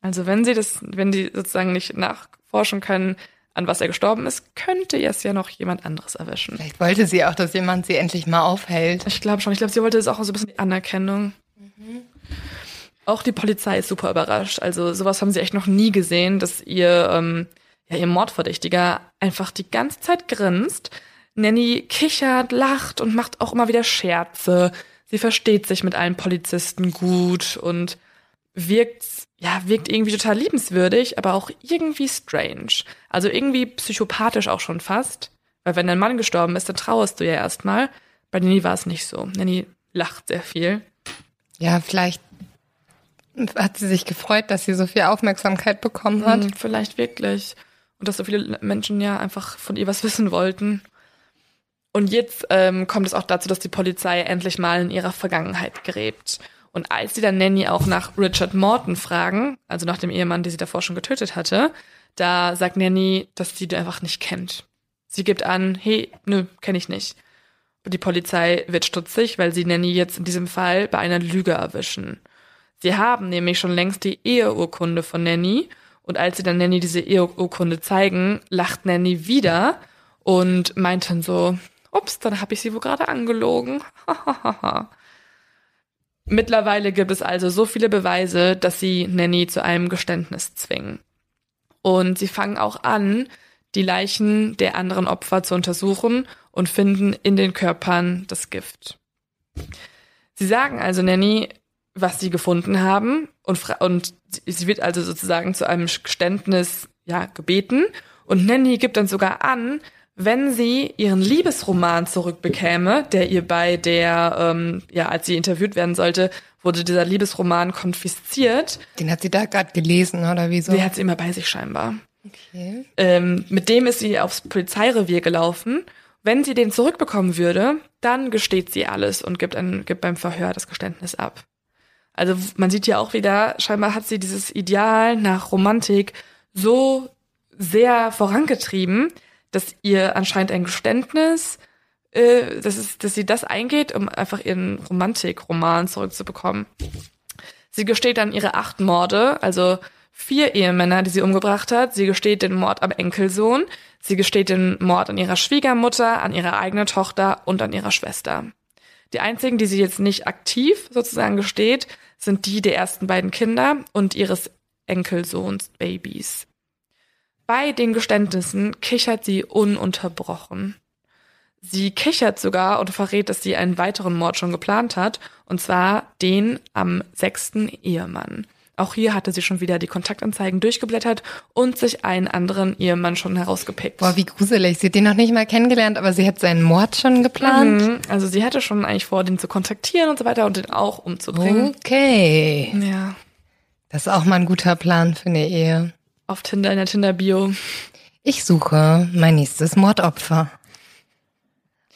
Also wenn sie das, wenn die sozusagen nicht nachforschen können, an was er gestorben ist, könnte es ja noch jemand anderes erwischen. Vielleicht wollte sie auch, dass jemand sie endlich mal aufhält. Ich glaube schon. Ich glaube, sie wollte es auch so ein bisschen die Anerkennung. Mhm. Auch die Polizei ist super überrascht. Also sowas haben sie echt noch nie gesehen, dass ihr, ähm, ja, ihr Mordverdächtiger einfach die ganze Zeit grinst. Nanny kichert, lacht und macht auch immer wieder Scherze. Sie versteht sich mit allen Polizisten gut und wirkt ja, wirkt irgendwie total liebenswürdig, aber auch irgendwie strange. Also irgendwie psychopathisch auch schon fast. Weil wenn dein Mann gestorben ist, dann trauerst du ja erstmal. Bei Nanny war es nicht so. Nanny lacht sehr viel. Ja, vielleicht hat sie sich gefreut, dass sie so viel Aufmerksamkeit bekommen hat. Hm, vielleicht wirklich. Und dass so viele Menschen ja einfach von ihr was wissen wollten. Und jetzt ähm, kommt es auch dazu, dass die Polizei endlich mal in ihrer Vergangenheit gräbt. Und als sie dann Nanny auch nach Richard Morton fragen, also nach dem Ehemann, den sie davor schon getötet hatte, da sagt Nanny, dass sie den einfach nicht kennt. Sie gibt an, hey, nö, kenne ich nicht. Die Polizei wird stutzig, weil sie Nanny jetzt in diesem Fall bei einer Lüge erwischen. Sie haben nämlich schon längst die Eheurkunde von Nanny und als sie dann Nanny diese Eheurkunde zeigen, lacht Nanny wieder und meint dann so, ups, dann habe ich sie wohl gerade angelogen. Mittlerweile gibt es also so viele Beweise, dass sie Nanny zu einem Geständnis zwingen. Und sie fangen auch an, die Leichen der anderen Opfer zu untersuchen und finden in den Körpern das Gift. Sie sagen also Nanny, was sie gefunden haben und, und sie wird also sozusagen zu einem Geständnis ja, gebeten und Nanny gibt dann sogar an, wenn sie ihren Liebesroman zurückbekäme, der ihr bei der, ähm, ja, als sie interviewt werden sollte, wurde dieser Liebesroman konfisziert. Den hat sie da gerade gelesen, oder wieso? Der hat sie immer bei sich scheinbar. Okay. Ähm, mit dem ist sie aufs Polizeirevier gelaufen. Wenn sie den zurückbekommen würde, dann gesteht sie alles und gibt, ein, gibt beim Verhör das Geständnis ab. Also man sieht ja auch wieder, scheinbar hat sie dieses Ideal nach Romantik so sehr vorangetrieben, dass ihr anscheinend ein Geständnis, äh, dass, es, dass sie das eingeht, um einfach ihren Romantikroman zurückzubekommen. Sie gesteht dann ihre acht Morde, also vier Ehemänner, die sie umgebracht hat. Sie gesteht den Mord am Enkelsohn. Sie gesteht den Mord an ihrer Schwiegermutter, an ihrer eigenen Tochter und an ihrer Schwester. Die einzigen, die sie jetzt nicht aktiv sozusagen gesteht, sind die der ersten beiden Kinder und ihres Enkelsohns Babys. Bei den Geständnissen kichert sie ununterbrochen. Sie kichert sogar und verrät, dass sie einen weiteren Mord schon geplant hat, und zwar den am sechsten Ehemann. Auch hier hatte sie schon wieder die Kontaktanzeigen durchgeblättert und sich einen anderen Ehemann schon herausgepickt. Boah, wie gruselig. Sie hat den noch nicht mal kennengelernt, aber sie hat seinen Mord schon geplant. Mhm. Also sie hatte schon eigentlich vor, den zu kontaktieren und so weiter und den auch umzubringen. Okay. Ja. Das ist auch mal ein guter Plan für eine Ehe auf Tinder in der Tinder-Bio. Ich suche mein nächstes Mordopfer.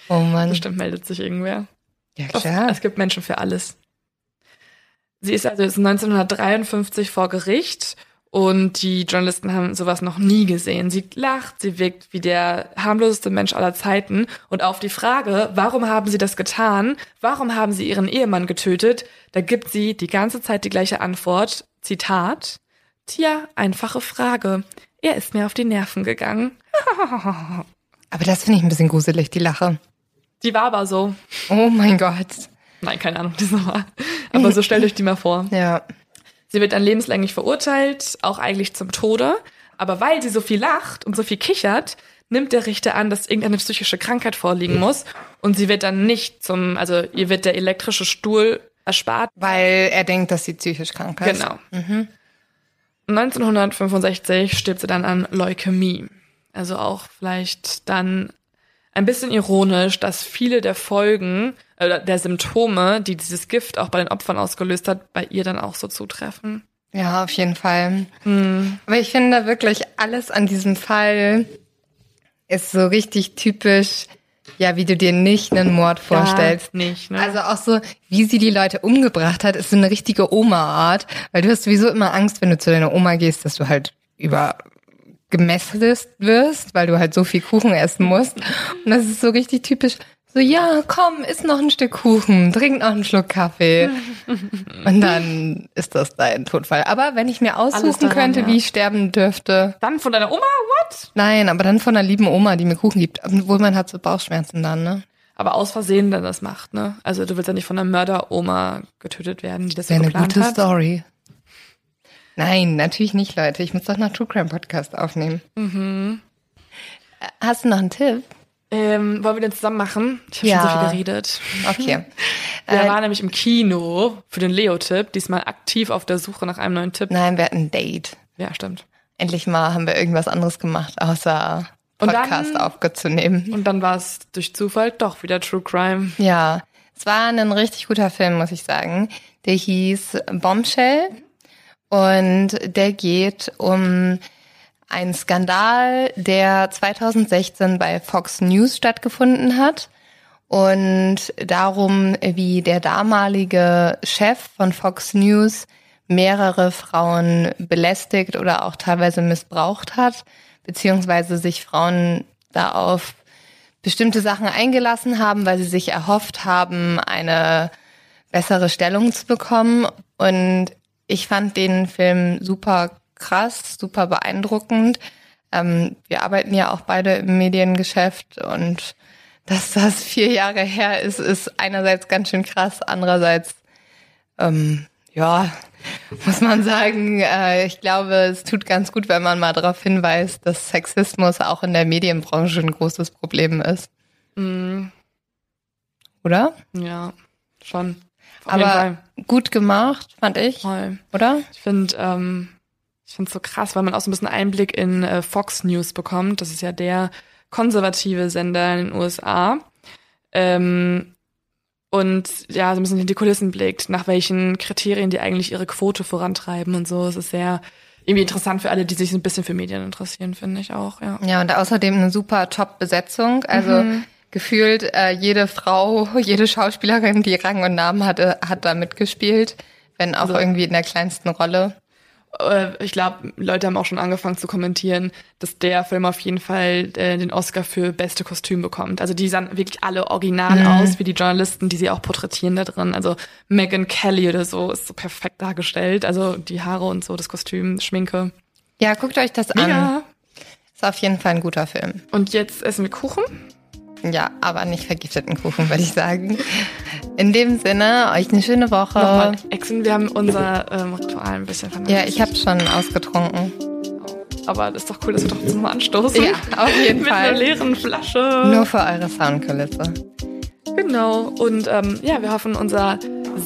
Oh Mann. Bestimmt meldet sich irgendwer. Ja, klar. Es gibt Menschen für alles. Sie ist also jetzt 1953 vor Gericht Und die Journalisten haben sowas noch nie gesehen. Sie lacht, sie wirkt wie der harmloseste Mensch aller Zeiten. Und auf die Frage, warum haben sie das getan? Warum haben sie ihren Ehemann getötet? Da gibt sie die ganze Zeit die gleiche Antwort. Zitat. Tja, einfache Frage. Er ist mir auf die Nerven gegangen. Aber das finde ich ein bisschen gruselig, die Lache. Die war aber so. Oh mein Gott. Nein, keine Ahnung, das war. Aber so stellt euch die mal vor. Ja. Sie wird dann lebenslänglich verurteilt, auch eigentlich zum Tode. Aber weil sie so viel lacht und so viel kichert, nimmt der Richter an, dass irgendeine psychische Krankheit vorliegen muss. Und sie wird dann nicht zum, also ihr wird der elektrische Stuhl erspart. Weil er denkt, dass sie psychisch krank ist. Genau. 1965 stirbt sie dann an Leukämie. Also auch vielleicht dann ein bisschen ironisch, dass viele der Folgen oder der Symptome, die dieses Gift auch bei den Opfern ausgelöst hat, bei ihr dann auch so zutreffen. Ja, auf jeden Fall. Aber ich finde wirklich, alles an diesem Fall ist so richtig typisch, ja, wie du dir nicht einen Mord vorstellst. Gar nicht, ne? Also auch so, wie sie die Leute umgebracht hat, ist so eine richtige Oma-Art. Weil du hast sowieso immer Angst, wenn du zu deiner Oma gehst, dass du halt über gemässelt wirst, weil du halt so viel Kuchen essen musst. Und das ist so richtig typisch. So, ja, komm, iss noch ein Stück Kuchen, trink noch einen Schluck Kaffee. Und dann ist das dein Todfall. Aber wenn ich mir aussuchen daran, könnte, ja. wie ich sterben dürfte, dann von deiner Oma, what? nein, aber dann von einer lieben Oma, die mir Kuchen gibt. Obwohl man hat so Bauchschmerzen dann, ne? Aber aus Versehen dann das macht, ne? Also du willst ja nicht von einer Mörderoma getötet werden, die das so Wäre eine geplant gute hat. Story. Nein, natürlich nicht, Leute. Ich muss doch noch True Crime Podcast aufnehmen. Mhm. Hast du noch einen Tipp? Ähm, wollen wir den zusammen machen? Ich habe Ja. schon so viel geredet. Okay. Wir Äh, waren nämlich im Kino für den Leo-Tipp, diesmal aktiv auf der Suche nach einem neuen Tipp. Nein, wir hatten ein Date. Ja, stimmt. Endlich mal haben wir irgendwas anderes gemacht, außer Und Podcast dann- aufzunehmen. Und dann war es durch Zufall doch wieder True Crime. Ja, es war ein richtig guter Film, muss ich sagen. Der hieß Bombshell und der geht um einen Skandal, der 2016 bei Fox News stattgefunden hat und darum, wie der damalige Chef von Fox News mehrere Frauen belästigt oder auch teilweise missbraucht hat, beziehungsweise sich Frauen da auf bestimmte Sachen eingelassen haben, weil sie sich erhofft haben, eine bessere Stellung zu bekommen. Und ich fand den Film super krass, super beeindruckend. Ähm, wir arbeiten ja auch beide im Mediengeschäft und dass das vier Jahre her ist, ist einerseits ganz schön krass, andererseits ähm, ja, muss man sagen, äh, ich glaube, es tut ganz gut, wenn man mal darauf hinweist, dass Sexismus auch in der Medienbranche ein großes Problem ist. Oder? Ja, schon. Auf Aber gut gemacht, fand ich, Voll. oder? Ich finde, ähm, ich finde es so krass, weil man auch so ein bisschen Einblick in äh, Fox News bekommt. Das ist ja der konservative Sender in den USA. Ähm, und ja, so ein bisschen in die Kulissen blickt, nach welchen Kriterien die eigentlich ihre Quote vorantreiben und so. Es ist sehr irgendwie interessant für alle, die sich ein bisschen für Medien interessieren, finde ich auch, ja. Ja, und außerdem eine super Top-Besetzung. Also gefühlt äh, jede Frau, jede Schauspielerin, die Rang und Namen hatte, hat da mitgespielt, wenn auch Also- irgendwie in der kleinsten Rolle. Äh, Ich glaube, Leute haben auch schon angefangen zu kommentieren, dass der Film auf jeden Fall äh, den Oscar für beste Kostüm bekommt. Also die sahen wirklich alle original aus, wie die Journalisten, die sie auch porträtieren da drin. Also Megan Kelly oder so ist so perfekt dargestellt. Also die Haare und so, das Kostüm, Schminke. Ja, guckt euch das an. Ja. Ist auf jeden Fall ein guter Film. Und jetzt essen wir Kuchen. Ja, aber nicht vergifteten Kuchen, würde ich sagen. In dem Sinne, euch eine schöne Woche. Nochmal Exen, wir haben unser ähm, Ritual ein bisschen vernachlässigt. Ja, ich habe schon ausgetrunken. Aber das ist doch cool, dass wir trotzdem mal anstoßen. Ja, auf jeden Mit Fall. einer leeren Flasche. Nur für eure Soundkulisse. Genau. Und ähm, ja, wir hoffen, unser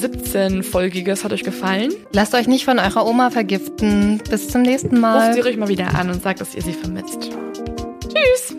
17-folgiges hat euch gefallen. Lasst euch nicht von eurer Oma vergiften. Bis zum nächsten Ruft Mal. sie ruhig mal wieder an und sagt, dass ihr sie vermisst. Tschüss!